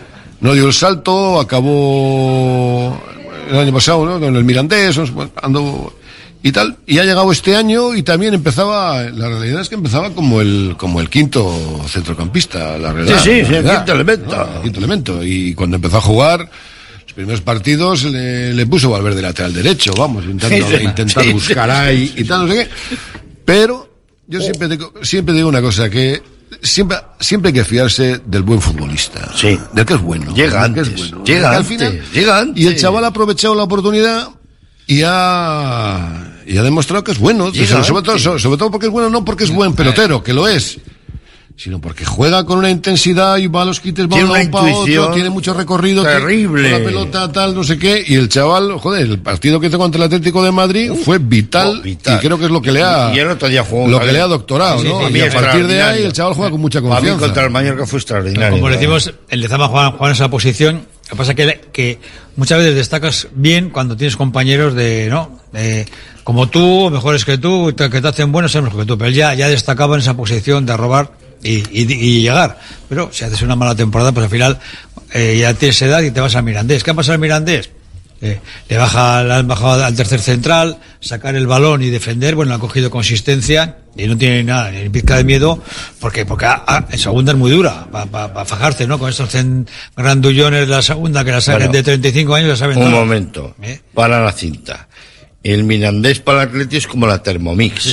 no dio el salto, acabó el año pasado, ¿no? Con el Mirandés, ando y tal, y ha llegado este año y también empezaba, la realidad es que empezaba como el como el quinto centrocampista, la realidad. Sí, sí, sí, el quinto elemento. ¿no? El quinto elemento. Y cuando empezó a jugar, los primeros partidos le, le puso Valverde lateral derecho, vamos, intentando, Sí, intentar Sí, buscar sí. ahí y tal, no sé qué. Pero yo siempre digo, siempre digo una cosa, que siempre, siempre hay que fiarse del buen futbolista. Sí. Del que es bueno. Llega del que es antes, bueno. llega Al antes, final- llega antes. Y el chaval ha aprovechado la oportunidad y ha, y ha demostrado que es bueno. Llega sobre, todo, antes. sobre, sobre todo porque es bueno, no porque es buen pelotero, que lo es. Sino porque juega con una intensidad y va a los quites, va Tiene a un una pa' otro, tiene mucho recorrido. terrible. La pelota, tal, no sé qué. Y el chaval, joder, el partido que hizo contra el Atlético de Madrid fue vital, Y creo que es lo que le ha, Y el otro día jugó. lo que le ha doctorado, Sí, ¿no? sí, y a partir de ahí el chaval juega con mucha Para mí confianza. contra el Mallorca fue extraordinario. Como decimos, el Lezama juega, juega en esa posición. Lo que pasa es que, que muchas veces destacas bien cuando tienes compañeros de, ¿no? De, como tú, mejores que tú, que te hacen buenos, son mejor que tú. Pero él ya, ya destacaba en esa posición de robar y, y- y llegar. Pero si haces una mala temporada, pues al final eh, ya tienes edad y te vas al Mirandés. ¿Qué ha pasado al Mirandés? Eh, le baja, le han bajado al tercer central, sacar el balón y defender, bueno, ha cogido consistencia y no tiene nada, ni pizca de miedo, porque, porque ah, ah, en segunda es muy dura, para fajarse, ¿no? Con estos grandullones de la segunda que la saben Bueno, de 35 años, la saben Un momento, para la cinta. El Mirandés para el Atleti es como la Thermomix.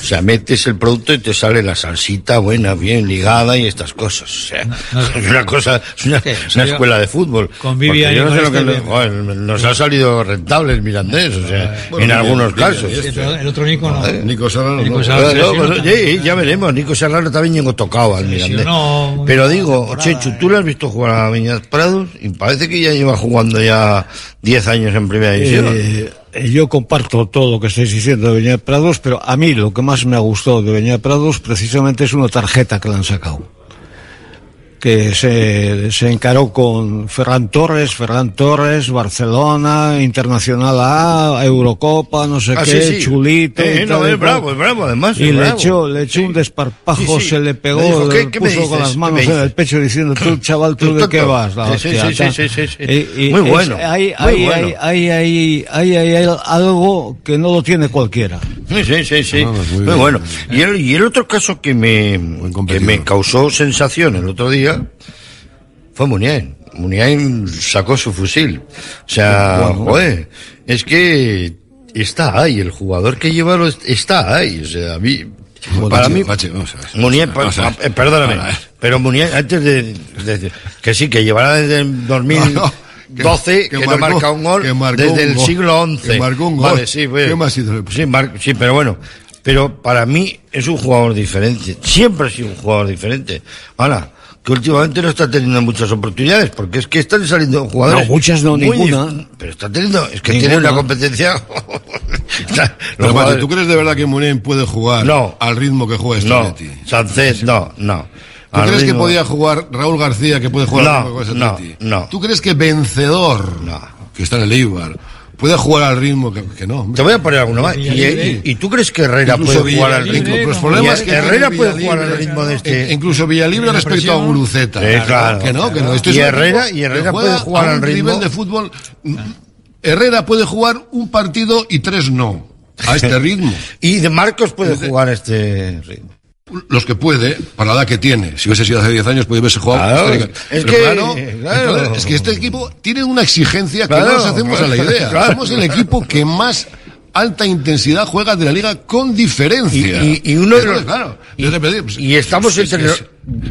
O sea, metes el producto y te sale la salsita buena, bien ligada y estas cosas. O sea, <laughs> es una cosa, es una, escuela de fútbol. con Vivian Porque yo y no sé lo que este le- bien. joder, nos ha salido rentable el Mirandés, o sea, Bueno, en algunos Vivian, casos. este. Sí, el otro Nico no. Nico Serrano, Nico no. Serrano, sí, pues, sí, oye, ya veremos. Nico Serrano también llegó tocado al Mirandés. Pero digo, Chechu, tú le has visto jugar a Viñas Prados y parece que ya lleva jugando ya 10 años en primera división. Eh, eh, yo comparto todo lo que estáis diciendo de Beñat Prados, pero a mí lo que más me ha gustado de Beñat Prados precisamente es una tarjeta que le han sacado. Que se, se encaró con Ferran Torres, Ferran Torres, Barcelona, Internacional A, Eurocopa, no sé Ah, qué, sí, sí. chulito. Eh, y no, tal es cual. bravo, es bravo, además, Y es le bravo. echó, le echó un desparpajo, Sí, sí. se le pegó, dijo, ¿qué- le qué puso con las manos ¿Qué me en el pecho diciendo, tú chaval, tú de qué vas, la Sí, sí, hostia, sí, sí, sí, sí. Y- y Muy es- bueno, Hay, muy hay, bueno. hay, hay, hay, hay, algo que no lo tiene cualquiera. Sí, sí, sí, sí. Ah, muy muy bueno. Y el, y el otro caso que me, que me causó sensación el otro día fue Muniain. Muniain sacó su fusil. O sea, Bueno. joder, es que está ahí, el jugador que lleva lo est- está ahí. O sea, a mí, Bueno, para mí, Pachi, vamos a ver. Muniain, pa- Vamos a ver. pa- eh, perdóname, Vamos a ver. pero Muniain, antes de, de- que sí, que llevará desde el 2012, <laughs> que, no marca un gol, que marcó desde un el gol, siglo XI. que marcó un gol. Vale, sí, pues, ¿Qué más hizo? Sí, mar- sí, pero bueno, pero para mí es un jugador diferente. Siempre ha sido un jugador diferente. Ahora, que últimamente no está teniendo muchas oportunidades, porque es que están saliendo jugadores. No, muchas no, muy ninguna. Pero está teniendo, es que Ninguna. tiene una competencia. <laughs> Pero, Pachi, jugadores- ¿tú crees de verdad que Muniain puede jugar No. al ritmo que juega este no, Atleti? Sánchez, no, no. ¿Tú Al crees que podía jugar Raúl García, que puede jugar No, al ritmo que juega no, no. ¿Tú crees que Vencedor, que está en el Eibar, puede jugar al ritmo que, que no? hombre? Te voy a poner alguno más. ¿Y, y- y tú crees que Herrera Incluso puede jugar al ritmo? Los problemas Y que Herrera puede jugar al ritmo de este. e- Incluso Villalibre respecto a Guruceta. Sí, claro. Que no, que no. Este es Y un Herrera- y Herrera que puede jugar a un al ritmo. nivel de fútbol. Herrera puede jugar un partido y tres no. A este <laughs> ritmo. Y de Marcos puede jugar a este ritmo. Los que puede, para la edad que tiene. Si hubiese sido hace 10 años, puede haberse jugado. Claro, es Pero que- claro, claro. entonces, es que este equipo tiene una exigencia que no nos hacemos a la idea. <laughs> claro. Somos el equipo que más alta intensidad juega de la liga con diferencia. Y, y- y uno de los, claro, y, yo te pedí, pues, y estamos es que entre, es-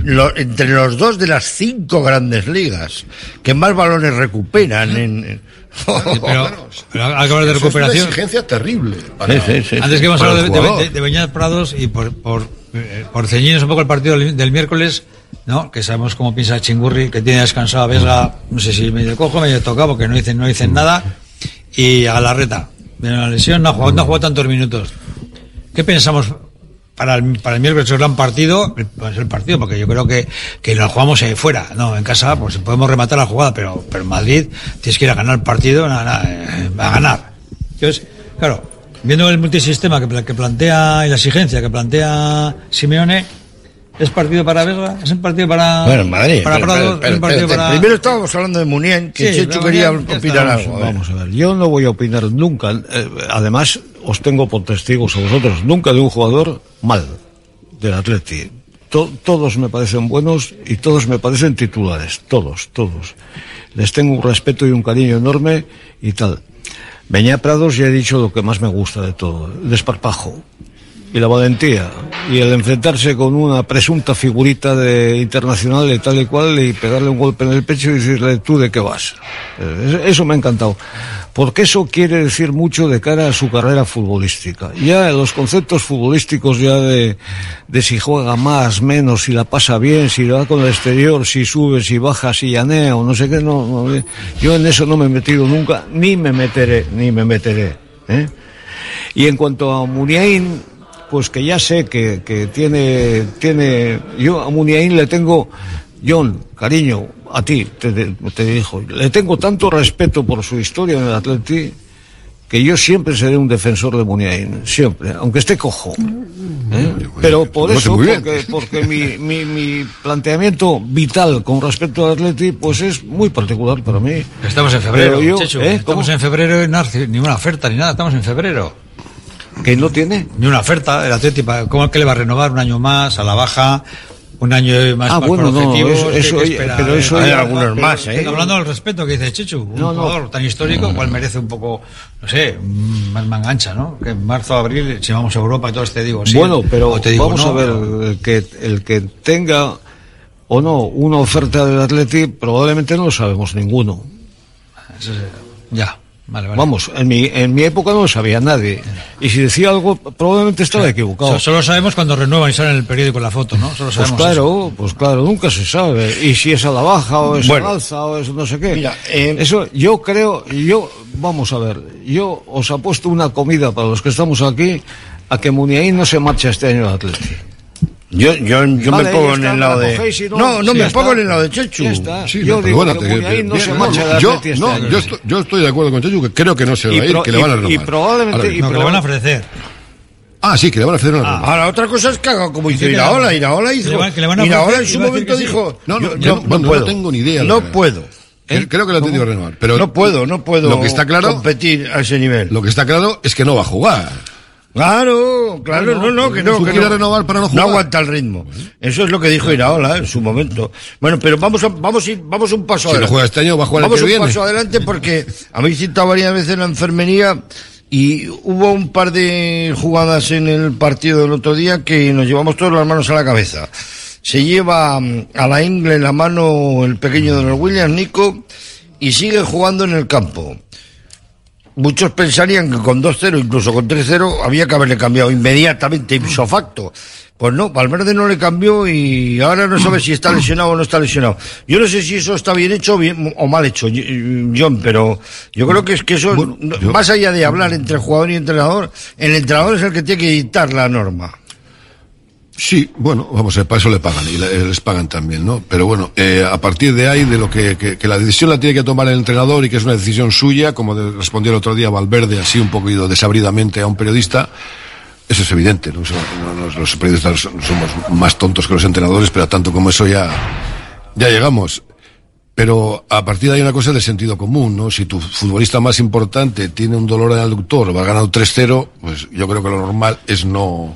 lo- entre los dos de las cinco grandes ligas que más balones recuperan en, en- <laughs> Pero, pero al hablar de recuperación. Es una exigencia terrible. para- Sí, sí, sí. Antes que hemos para hablado el de, de, Beñat Prados y por, por, eh, por ceñirnos un poco el partido del, miércoles, ¿no? Que sabemos cómo piensa Chingurri, que tiene descansado a Vesga, no sé si medio cojo, medio tocado, porque no dicen, no dicen nada, y a Galarreta. Viene una lesión, no ha jugado, no ha jugado tantos minutos. ¿Qué pensamos para el, para el miércoles? Es un gran partido, pues el partido, porque yo creo que, que lo jugamos ahí fuera, ¿no? En casa, pues podemos rematar la jugada, pero, pero en Madrid tienes que ir a ganar el partido, nada, nada, eh, a ganar. Entonces, claro, viendo el multisistema que, que plantea y la exigencia que plantea Simeone, ¿es partido para Vesga? ¿Es un partido para, Bueno, Madrid. para pero- ¿Es un partido para... Primero estábamos hablando de Munien, que Sí, Chechu quería opinar está, algo. Vamos a ver, yo no voy a opinar nunca, eh, además os tengo por testigos a vosotros, nunca de un jugador mal del Atleti. To- todos me parecen buenos y todos me parecen titulares, todos, todos. Les tengo un respeto y un cariño enorme y tal. Beñá Prados ya he dicho lo que más me gusta de todo, el desparpajo y la valentía y el enfrentarse con una presunta figurita de internacional de tal y cual y pegarle un golpe en el pecho y decirle tú de qué vas. Eh, Eso me ha encantado. Porque eso quiere decir mucho de cara a su carrera futbolística. Ya los conceptos futbolísticos ya de, de si juega más, menos, si la pasa bien, si va con el exterior, si sube, si baja, si llanea o no sé qué, no, no, eh, yo en eso no me he metido nunca, ni me meteré, ni me meteré. ¿eh? Y en cuanto a Muniain, pues que ya sé que, que tiene, tiene, yo a Muniain le tengo, John, cariño, a ti, te, te, te dijo, le tengo tanto respeto por su historia en el Atleti, que yo siempre seré un defensor de Muniain, siempre, aunque esté cojo. ¿eh? Pero por Lo hace eso, porque, porque mi, mi, mi planteamiento vital con respecto al Atleti, pues es muy particular para mí. Estamos en febrero, Pero yo, ¿eh? estamos ¿Cómo? en febrero y no hace ni una oferta ni nada, estamos en febrero. ¿Que no tiene? Ni una oferta, el Atleti, ¿cómo es que le va a renovar un año más a la baja? Un año más, Ah, más bueno, con no, objetivos, eso- ¿qué- eso espera? pero eso Hay algunos pero- más, ¿eh? Hablando del respeto que dice Chechu, un No, no. jugador tan histórico, cual merece un poco, no sé, más mangancha, ¿no? Que en marzo, abril, si vamos a Europa y todo te digo sí. bueno, pero te digo vamos no, a ver, el que, el que tenga o no una oferta del Atleti, probablemente no lo sabemos ninguno. Eso ya, vale, vale. Vamos, en mi, en mi época no lo sabía nadie. Y si decía algo, probablemente estaba equivocado. So- Solo sabemos cuando renuevan y sale en el periódico la foto, ¿no? Solo Pues sabemos claro, pues claro, nunca se sabe. Y si es a la baja o es Bueno. al alza o es no sé qué. Mira, eh, Eso yo creo, yo, vamos a ver, yo os apuesto una comida para los que estamos aquí a que Muniain no se marcha este año al Atleti. Yo, yo, yo Vale, me pongo en el lado la de. cogéis no- No, no, sí, me pongo en el lado de Chechu. Sí, Yo no, digo que no bien, se no, marcha del yo, este no, yo estoy, yo estoy de acuerdo con Chechu, que creo que no se va a ir, pro- que le y- van a y renovar. probablemente- Ahora, y No, que le van a ofrecer. Ah, sí, que le van a ofrecer una renueva. Ahora, otra cosa es que haga como hizo le Iraola. Iraola hizo. le le Iraola en su momento dijo. No, no, yo- no, no tengo ni idea, No puedo. Creo- Creo que lo ha tenido que renovar. Pero No puedo, no puedo Lo que está claro, competir a ese nivel. lo que está claro es que no va a jugar. Claro, claro, no, no, que no. ¿Tú que no. renovar para no No jugar? aguanta el ritmo. Eso es lo que dijo Iraola en su momento. Bueno, pero vamos a, vamos a ir, vamos un paso Si no adelante. juega este año, va a jugar el vamos que un viene. paso adelante porque <laughs> mí citado varias veces la enfermería y hubo un par de jugadas en el partido del otro día que nos llevamos todas las manos a la cabeza. Se lleva mm, a la ingle la mano el pequeño los Williams, Nico, y sigue jugando en el campo. Muchos pensarían que con 2-0, incluso con 3-0, había que haberle cambiado inmediatamente, ipso facto. Pues no, Valverde no le cambió y ahora no sabe si está lesionado o no está lesionado. Yo no sé si eso está bien hecho o, bien- o mal hecho, John, pero yo creo que es que eso, más allá de hablar entre jugador y entrenador, el entrenador es el que tiene que dictar la norma. Sí, bueno, vamos ver, para eso le pagan y le- les pagan también, ¿no? Pero bueno, eh, a partir de ahí, de lo que, que, que la decisión la tiene que tomar el entrenador y que es una decisión suya, como respondió el otro día Valverde, así un poquito desabridamente a un periodista, eso es evidente, ¿no? Los periodistas somos más tontos que los entrenadores, pero tanto como eso ya, ya llegamos. Pero a partir de ahí una cosa de sentido común, ¿no? Si tu futbolista más importante tiene un dolor en el aductor, va ganando 3-0, pues yo creo que lo normal es no,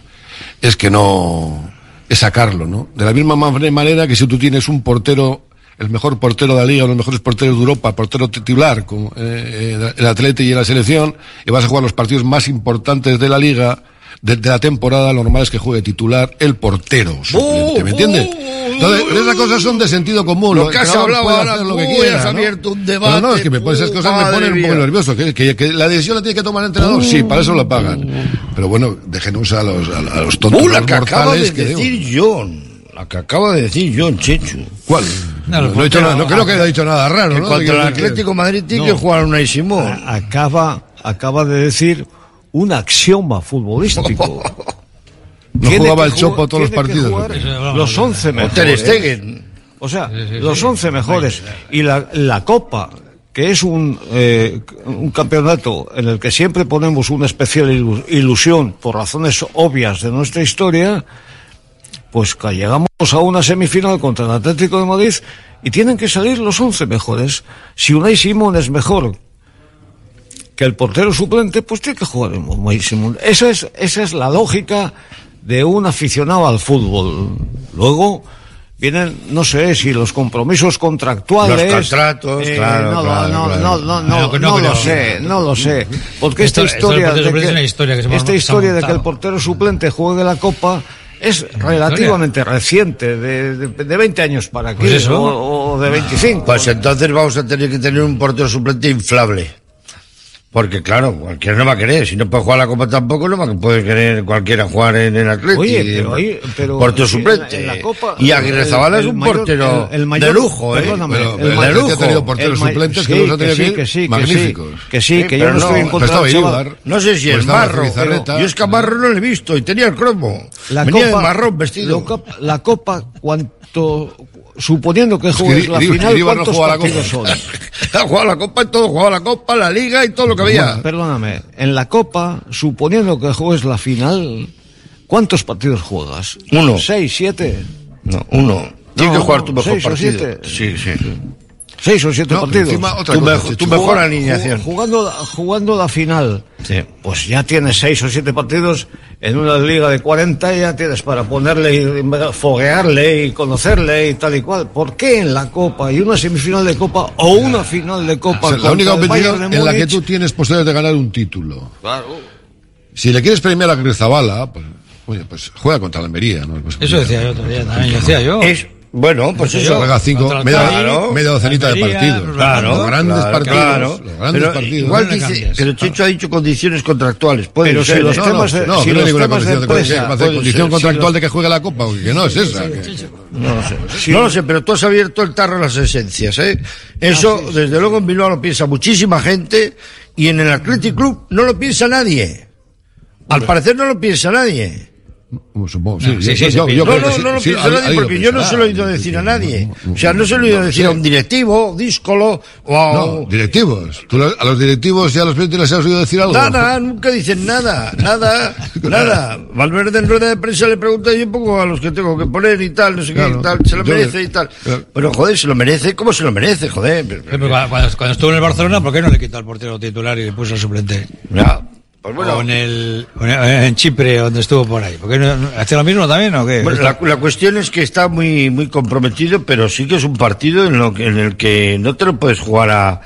es que no, es sacarlo, ¿no? De la misma man- manera que si tú tienes un portero, el mejor portero de la liga, los mejores porteros de Europa, portero titular, como eh, eh, el atleta y la selección, y vas a jugar los partidos más importantes de la liga, de, de la temporada, lo normal es que juegue titular el portero suplente, ¿me entiendes? Entonces, esas cosas son de sentido común. Lo que has hablado ahora, lo que tú quiera, has ¿no? abierto un Pero no, debate, es que me pones esas cosas me ponen un poco mía. nervioso. Que, que- que la decisión la tiene que tomar el entrenador, sí, para eso lo pagan. Pero bueno, déjenos a los, a, a los tontos Uh, la los que acaba de que digo. decir John. La que acaba de decir John Chechu. ¿Cuál? No, no he dicho nada, no creo que haya dicho nada raro, En ¿no? cuanto al que- Atlético Madrid tiene No. que jugar una y Simón. Acaba, acaba de decir un axioma futbolístico. <laughs> No jugaba el Chopo todos los partidos. Los 11 O Ter mejores. O sea, los 11 mejores. Y la, la Copa, que es un, eh, un campeonato en el que siempre ponemos una especial ilu- ilusión por razones obvias de nuestra historia, pues que llegamos a una semifinal contra el Atlético de Madrid y tienen que salir los 11 mejores. Si Unai Simón es mejor que el portero suplente, pues tiene que jugar en. Esa es, esa es la lógica de un aficionado al fútbol. Luego vienen, no sé, si los compromisos contractuales. Los contratos, eh, claro, no, claro, no, claro. no, no, no, lo sé, no lo sé. Porque Esto- esta historia, portero de suplente que, es una historia que se esta historia de que el portero suplente juegue la Copa es relativamente reciente, de, de, de 20 años para aquí, Pues eso. o, o de 25. Pues entonces vamos a tener que tener un portero suplente inflable. Porque claro, cualquiera no va a querer. Si no puede jugar la Copa tampoco, no va a poder querer cualquiera jugar en el Atlético. Oye, pero ahí- pero portero si en suplente. la- en la Copa, y Aguirre Zabala es un mayor- portero el- el mayor- de lujo, ¿eh? Pero- el el mayor- Atleti ha tenido porteros suplentes que sí, los ha tenido sí, que sí, que magníficos. sí, que sí, Sí, que yo no estoy en contra. Ibar. No sé si es marro, yo es que a marro no le he visto y tenía el cromo. La Venía Copa, de marrón vestido. la Copa, la Copa, cuanto, suponiendo que Es que juegues la Iri- final, no ¿cuántos la partidos son? <laughs> Ha jugado la Copa y todo, jugaba la Copa, la Liga y todo lo que había. Bueno, perdóname, en la Copa, suponiendo que juegues la final, ¿cuántos partidos juegas? Uno. ¿Seis, siete? No, uno. Tienes No, que jugar tu mejor partido. siete. Sí, sí. ¿Seis o siete No, partidos? encima otra Tu, cosa, mejo- Chechu. tu mejor Jugando- alineación. Jugando, jugando la final, Sí. pues ya tienes seis o siete partidos en una liga de 40 y ya tienes para ponerle y foguearle y conocerle y tal y cual. ¿Por qué en la Copa y una semifinal de Copa o una final de Copa O sea, la única competición en la que tú tienes posibilidades de ganar un título. Claro. Si le quieres premiar a Grizabala, pues, oye, pues juega contra la Almería, ¿no? Pues, Eso decía yo otro día también, decía yo. Es, bueno, pues Eso juega cinco, el media, media docenita de partidos. Claro, los grandes claro, partidos. claro. Los grandes Pero partidos. igual No dice, cambies. pero Chicho ha dicho condiciones contractuales. Puede Pero si ser, los ¿eh? No, no, temas de- no, si que no los ninguna temas de condición, empresa, que condición contractual si de que juegue la Copa, que no es esa. que- No lo sé. No lo sé, pero tú has abierto el tarro a las esencias, ¿eh? Eso, desde luego, en Bilbao lo piensa muchísima gente y en el Athletic Club no lo piensa nadie. Al parecer no lo piensa nadie. Supongo, No, sí, sí, yo- sí, yo no, creo no, que sí, no lo sí, pienso ha- nadie ido porque a yo no se lo he oído decir a nadie. O sea, no se lo he oído decir a un directivo, díscolo o a No, directivos. ¿Tú a los directivos y a los presidentes les has oído decir algo? Nada, nunca dicen nada, nada, <laughs> nada. Valverde en rueda de prensa le pregunta yo un poco a los que tengo que poner y tal, no sé qué Claro. y tal, se lo Yo- merece y tal. Pero joder, se lo merece, ¿cómo se lo merece, joder? Pero cuando, cuando- cuando estuvo en el Barcelona, ¿por qué no le quitó al portero titular y le puso al suplente? Ya, pues bueno. O en, el, en- Chipre, donde estuvo por ahí. ¿Por qué no, no- hace lo mismo también o qué? Bueno, la, la cuestión es que está muy muy comprometido, pero sí que es un partido en, lo que- en el que no te lo puedes jugar a, a,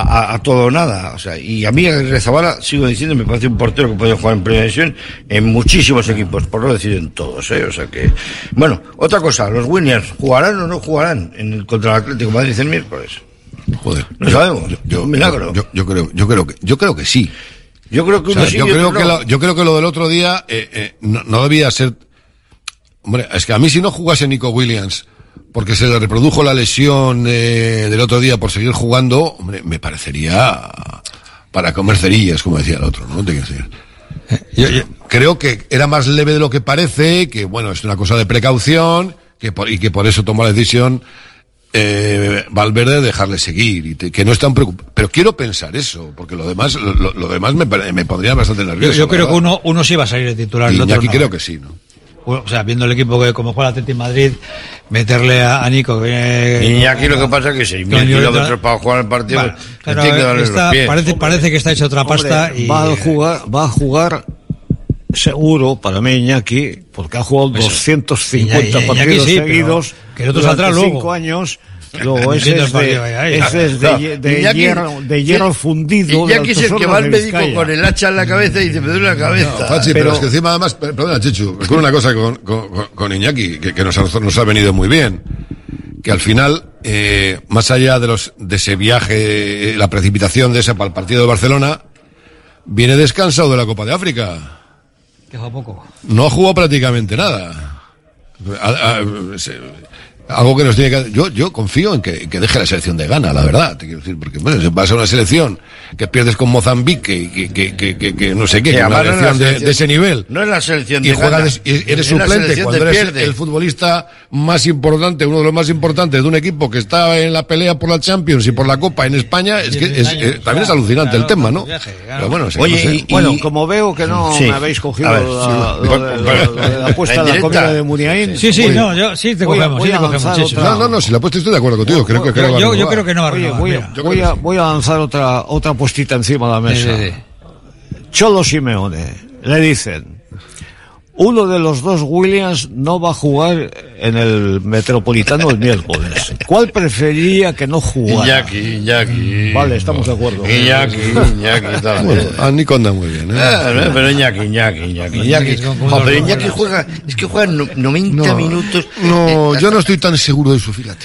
a- a todo o nada. O sea, y a mí Aguirre Zabala, sigo diciendo, me parece un portero que puede jugar en primera división en muchísimos equipos, por no decir en todos, ¿eh? O sea que... Bueno, otra cosa, los Williams, ¿jugarán o no jugarán en el, contra el Atlético Madrid el miércoles? Joder. No sabemos. Yo, un milagro. Yo, yo creo, yo creo que, yo creo que sí. Yo creo que O sea, sí yo creo que lo, yo creo que lo del otro día eh, eh, no, no debía ser. Hombre, es que a mí si no jugase Nico Williams porque se le reprodujo la lesión eh, del otro día por seguir jugando, hombre, me parecería para comer cerillas, como decía el otro, ¿no? Te quiero decir. Creo que era más leve de lo que parece, que bueno, es una cosa de precaución, que por, y que por eso tomó la decisión eh, Valverde de dejarle seguir y te- que no están preocupados. Pero quiero pensar eso, porque lo demás, lo, demás me, pare- me pondría bastante nervioso. yo creo que uno, uno sí va a salir de titular. Y el otro Iñaki no. creo que sí, ¿no? O sea, viendo el equipo que como juega el Atlético Madrid, meterle a, a Nico que viene... Y aquí lo que pasa es que 6.000 Con Llorente- kilómetros para jugar el partido, Bueno, me pero tiene que darle está- los pies. parece, parece que está hecha otra pasta Hombre, y... va a jugar, va a jugar seguro para mí Iñaki, porque ha jugado Eso. 250 Iñaki- Iñaki partidos sí, seguidos que el otro durante luego. cinco años. <laughs> Luego ese es de, ese es de, Iñaki- hierro, de hierro fundido. Iñaki es el que va al médico con el hacha en la cabeza y dice, me duele la cabeza. Pachi, pero, es que encima además, per- perdona Chichu, recuerdo una cosa con, con, con- con Iñaki, que, que nos, ha- nos ha venido muy bien, que al final, eh, más allá de los, de ese viaje, eh, la precipitación de ese para el partido de Barcelona, viene descansado de la Copa de África. Que poco. No jugado prácticamente nada. Algo que nos tiene que... Yo, yo confío en que, que deje la selección de Ghana, la verdad, te quiero decir, porque bueno, si vas a una selección que pierdes con Mozambique y que, que, que, que, que no sé qué, Que una no selección de, ese nivel No es la selección y de juegas Ghana, y eres suplente cuando eres pierde. el futbolista más importante, uno de los más importantes de un equipo que está en la pelea por la Champions y por la Copa en España, es que es, eh, también es alucinante el tema, ¿no? Pero bueno, sí, Oye, no sé. y- bueno, como veo que no Sí. me habéis cogido ver, la, sí. apuesta de la <laughs> comida de Muniain. Sí, sí, no, yo sí te cogemos, otra- No, no, no, si la apuesta estoy de acuerdo contigo, creo que, que yo- creo que no va a Oye, renovar, voy, a, voy, a, voy a lanzar otra, otra puestita encima de la mesa. Sí, sí, Cholo Simeone, le dicen, uno de los dos Williams no va a jugar en el Metropolitano el miércoles. ¿Cuál preferiría que no jugara? Iñaki, Iñaki. Vale, estamos de acuerdo. Iñaki, Iñaki, <laughs> está Bueno, bien. a Nico anda muy bien, ¿eh? Ah, no, pero Iñaki, Iñaki, Iñaki, Iñaki. Oh, pero Iñaki juega, es que juega no- 90 minutos. No, yo no estoy tan seguro de eso, fíjate.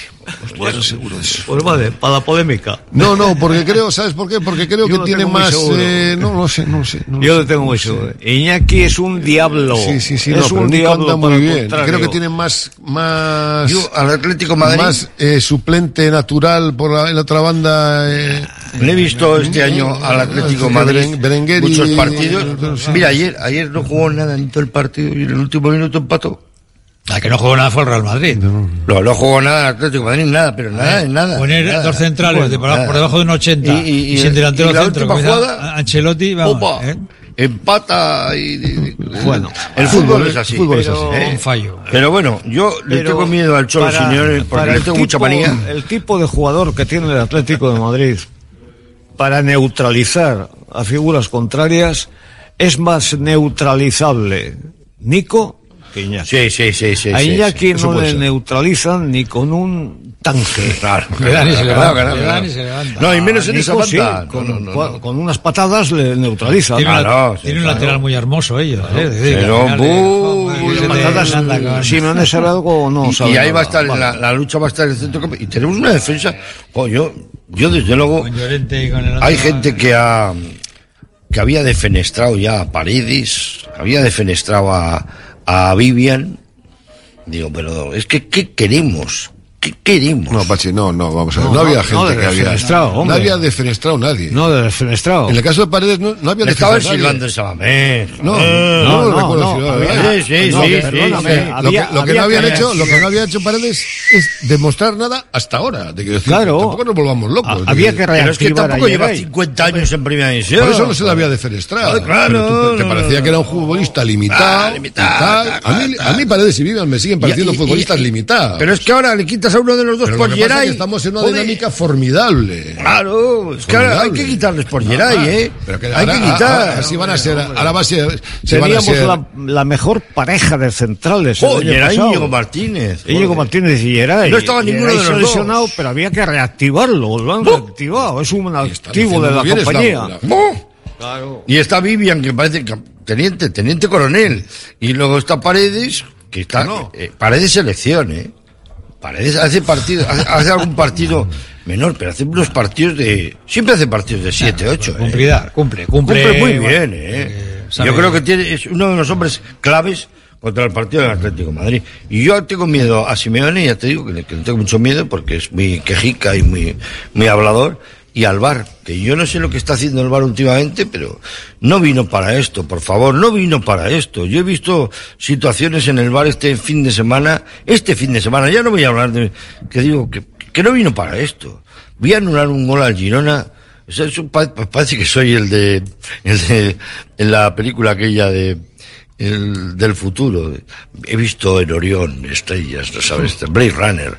Seguro de eso. Pues vale, para la polémica. No, no, porque creo, ¿sabes por qué? Porque creo Yo que tiene más, eh, no lo sé, no lo sé. no lo Yo lo tengo muy seguro. Iñaki es un diablo. Sí, sí, sí, es no, un diablo anda muy bien. Creo que tiene más, más, Yo al Atlético Madrid más eh, suplente natural por la, en la otra banda. Eh, le he visto este año al Atlético Madrid Beren- Berenguer y- muchos partidos. Mira, ayer, ayer no jugó nada en todo el partido y en el último minuto empató. La que no jugó nada fue el Real Madrid. No, no jugó nada el Atlético de Madrid, nada, pero nada, nada. Poner nada. dos centrales Bueno, de por, debajo de un 80 y, Y- y- y- sin delantero y la centro. jugada, Ancelotti, vamos, Opa, ¿eh? empata y, y- Bueno, el fútbol es así. fútbol es pero, así. ¿eh? Un fallo. Pero bueno, yo le Pero tengo miedo al Cholo para- Simeone porque le el tengo mucha tipo- manía. El tipo de jugador que tiene el Atlético de Madrid para neutralizar a figuras contrarias es más neutralizable Nico que Iñaki. Sí, sí, sí, sí. a Iñaki sí, no le ser. neutralizan ni con un tanque. <laughs> Claro, Le dan y se levanta. No, y menos en esa banda. con, No, no, no, no. con unas patadas le neutralizan. Tiene, Claro, tiene un lateral muy hermoso ellos. ¿eh? Pero, patadas, anda con- Simeone sabe algo o no Y- ahí va a estar, la, la lucha va a estar en el centro campo. Y tenemos una defensa. Oh, yo, yo desde luego, hay gente que ha, que había defenestrado ya a Paredes, había defenestrado a, a Vivian. Digo, pero es que, ¿qué queremos? ¿Qué queremos? No, Pachi, no, no, vamos a ver. No, No, había no, gente no, que había. defenestrado, no había defenestrado nadie. No, de defenestrado. En el caso de Paredes no, no había defenestrado silbando en Sabamés. No, Eh, no, no, lo recuerdo. Sí, sí, sí, perdóname. Lo que, lo que había no habían hecho, lo que no había hecho Paredes es demostrar nada hasta ahora. De que decir, Claro. Tampoco nos volvamos locos. Ah, había que Pero es que reactivar tampoco lleva Yeray. 50 años en primera división. Por eso no se le había defenestrado. Claro, Pero tú- te parecía que era un futbolista limitado. Ah, a, mí, tal. a mí Paredes y Vivian me siguen pareciendo futbolistas limitados. Pero es que ahora le quitas a uno de los dos Pero por lo que pasa es Geray. que estamos en una Joder. dinámica formidable. Claro, es que ahora hay que quitarles por Geray, Ah, ¿eh? Pero que hay ahora, que ahora- quitar. ahora sí van a ser, ahora va a ser, se van a ser, la, la mejor pareja de centrales. Oh, Geray y. Íñigo Martínez. Íñigo. Martínez y Geray. No estaba ninguno Geray de los ha dos. pero había que reactivarlo. Lo han reactivado. Es un activo de la bien, está- compañía. ¡Oh! Y está Vivian, que parece teniente, teniente coronel. Y luego está Paredes, que está. eh, Paredes selección, ¿eh? Paredes hace partido, hace, hace algún partido menor, pero hace unos partidos de. Siempre hace partidos de 7, 8. Cumplidad, cumple, cumple. Cumple muy bueno, bien, ¿eh? sabe- Yo creo que tiene, es uno de los hombres claves contra el partido del Atlético de Madrid. Y yo tengo miedo a Simeone, ya te digo que le, que le tengo mucho miedo porque es muy quejica y muy, muy hablador. Y al VAR, que yo no sé lo que está haciendo el VAR últimamente, pero no vino para esto, por favor, no vino para esto. Yo he visto situaciones en el VAR este fin de semana, este fin de semana, ya no voy a hablar de, que digo, que, que no vino para esto. Voy a anular un gol al Girona, o sea, parece que soy el de, el de, en la película aquella de, el del futuro. He visto en Orión estrellas, ¿no sabes? Blade Runner.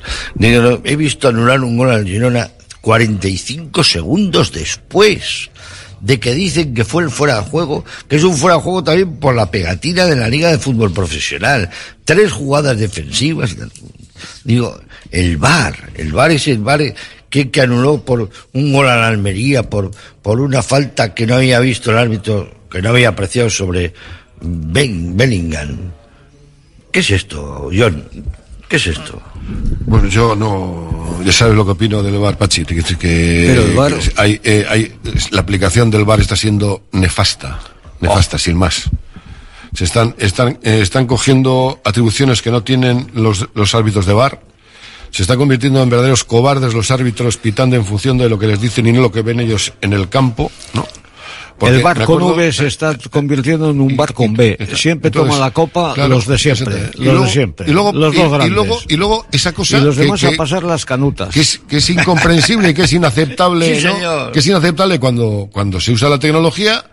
He visto anular un gol al Girona 45 segundos después de que dicen que fue el fuera de juego, que es un fuera de juego también por la pegatina de la Liga de Fútbol Profesional. Tres jugadas defensivas. Digo, el VAR, el VAR es el VAR que, que anuló por un gol a la Almería, por, por una falta que no había visto el árbitro, que no había apreciado sobre ben, Bellingham. ¿Qué es esto, John? ¿Qué es esto? Bueno, yo no, ya sabes lo que opino del VAR, Pachi, que, que, Pero el VAR- que hay, eh, hay, la aplicación del VAR está siendo nefasta, nefasta, sin más. Se están, están, eh, están cogiendo atribuciones que no tienen los, los árbitros de VAR. Se están convirtiendo en verdaderos cobardes los árbitros pitando en función de lo que les dicen y no lo que ven ellos en el campo, ¿no? Porque el bar con acuerdo- V se está convirtiendo en un bar con B. Siempre Entonces, toman la copa claro, los de siempre. Y Los luego- de siempre. Y luego, los y- dos y grandes. luego, y luego esa cosa Y los demás que- a pasar las canutas. que es, que es incomprensible y que es inaceptable, <laughs> Sí, ¿no? que es inaceptable cuando, cuando se usa la tecnología,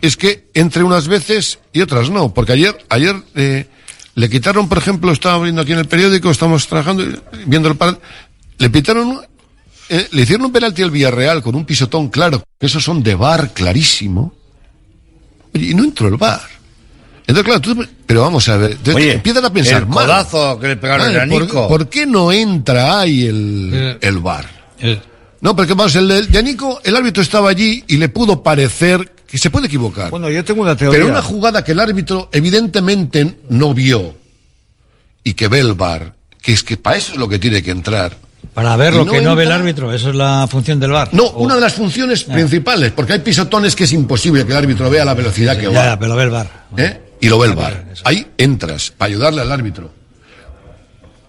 es que entre unas veces y otras no. Porque ayer, ayer eh, le quitaron, por ejemplo, estaba viendo aquí en el periódico, estamos trabajando, y viendo el par, le pitaron, eh, le hicieron un penalti al Villarreal con un pisotón claro, que esos son de bar clarísimo. Oye, y no entró el bar. Entonces, claro, tú, pero vamos a ver, Oye, empiezan a pensar el mal. codazo que le pegaron Vale, a ¿por-. ¿por, qué no entra ahí el, Eh. el bar? Eh, No, porque vamos, el de, de Nico, el árbitro estaba allí y le pudo parecer que se puede equivocar. Bueno, yo tengo una teoría. pero una jugada que el árbitro evidentemente no vio y que ve el bar, que es que para eso es lo que tiene que entrar. Para ver lo no que no ve el árbitro, eso es la función del VAR. No, O- una de las funciones principales, porque hay pisotones que es imposible que el árbitro vea la velocidad que Ya, va. ya, pero lo ve el VAR. ¿eh? Y lo ve el bar. Ahí entras para ayudarle al árbitro.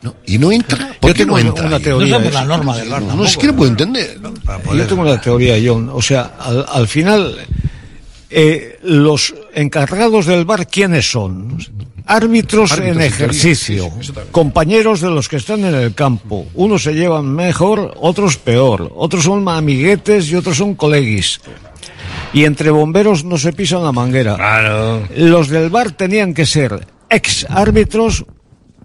No, y no entra. ¿Por Yo qué tengo no entra? una teoría. No eso. la norma del VAR No, tampoco. es que no puedo entender. Yo tengo una teoría, John. O sea, al, al final, eh, los encargados del bar, ¿quiénes son? Árbitros, Árbitros, en ejercicio, sí, sí, compañeros de los que están en el campo. Unos se llevan mejor, otros peor. Otros son amiguetes y otros son coleguis. Y entre bomberos no se pisa una manguera. Claro. Los del bar tenían que ser ex árbitros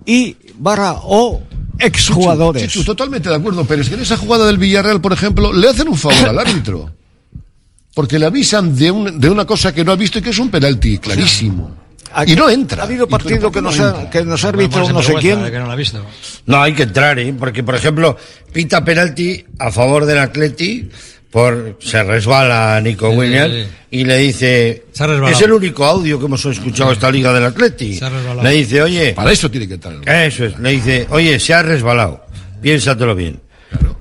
y barra o ex jugadores. Chichu, totalmente de acuerdo, pero es que en esa jugada del Villarreal, por ejemplo, le hacen un favor al árbitro. <coughs> Porque le avisan de, un- de una cosa que no ha visto y que es un penalti clarísimo. Y no entra. Ha habido ¿Y pero partido que no nos, ha, que nos Puede árbitro ponerse no sé quién. que no lo ha visto. No, hay que entrar, ¿eh? Porque, por ejemplo, pita penalti a favor del Atleti, por, se resbala Nico Sí, Williams sí, sí. y le dice, Se ha resbalado. es el único audio que hemos escuchado esta liga del Atleti. Se ha resbalado. Le dice, oye, Para eso tiene que entrar. el VAR. eso es, le dice, oye, se ha resbalado, piénsatelo bien.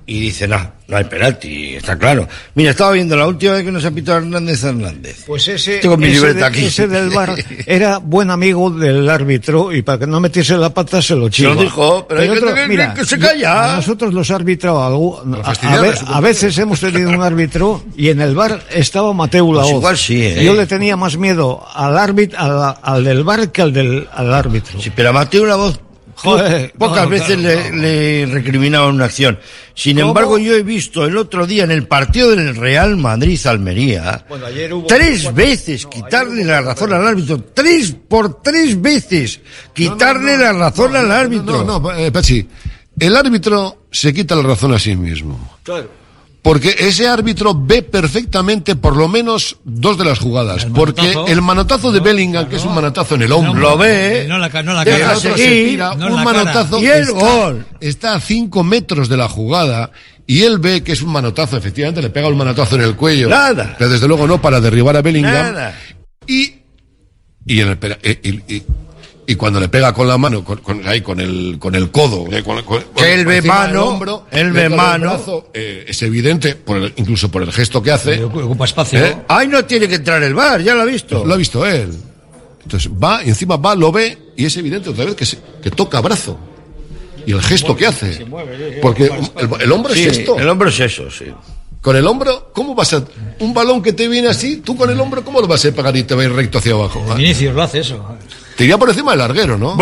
Y dice, no, no hay penalti, está claro. Mira, estaba viendo la última vez que nos ha pitado Hernández Hernández. Pues ese, Tengo mi ese de- aquí. ese del bar <laughs> era buen amigo del árbitro y para que no metiese la pata se lo Se chiva. lo dijo, pero hay gente que- mira, que se calla. nosotros los árbitros, a, a a veces hemos tenido un árbitro y en el bar estaba Mateo Pues Laoz. igual sí, ¿eh? Yo le tenía más miedo al árbitro, al, al del bar que al del al árbitro. Sí, pero a Mateo la Joder, pocas no, veces claro, le, le recriminaban una acción. Sin ¿Cómo? embargo, yo he visto el otro día en el partido del Real Madrid-Almería Bueno, tres cuatro- veces quitarle la razón al árbitro. Tres por tres veces quitarle la razón al árbitro. No, no, eh, Pachi, el árbitro se quita la razón a sí mismo. Porque ese árbitro ve perfectamente por lo menos dos de las jugadas. porque manotazo. el manotazo de Bellingham, que es un manotazo en el hombro, Lo ve, No la, ca- no la el cara. otro se tira un la cara. manotazo Y el está, gol. está a cinco metros de la jugada y él ve que es un manotazo, efectivamente le pega un manotazo en el cuello. Nada. Pero desde luego no para derribar a Bellingham. Nada. Y, y, en el pera- eh, y- y- y cuando le pega con la mano, con, con- ahí, con el, con el codo, eh, con- con- Que él ve mano, hombro, él ve mano. brazo, eh, es evidente, por el- incluso por el gesto que hace. Ocupa espacio. ¿Eh? Ahí no tiene que entrar el bar, ya lo ha visto. Lo ha visto él. Entonces va, y encima va, lo ve, y es evidente otra vez que, se- que toca brazo. Y el gesto que hace. Porque el, el hombro Sí, es esto. el hombro es eso, sí. Con el hombro, ¿cómo vas a.? Un balón que te viene así, tú con el hombro, ¿cómo lo vas a pegar y te va a ir recto hacia abajo? Vinicius lo hace eso. Te iría por encima del larguero, ¿no?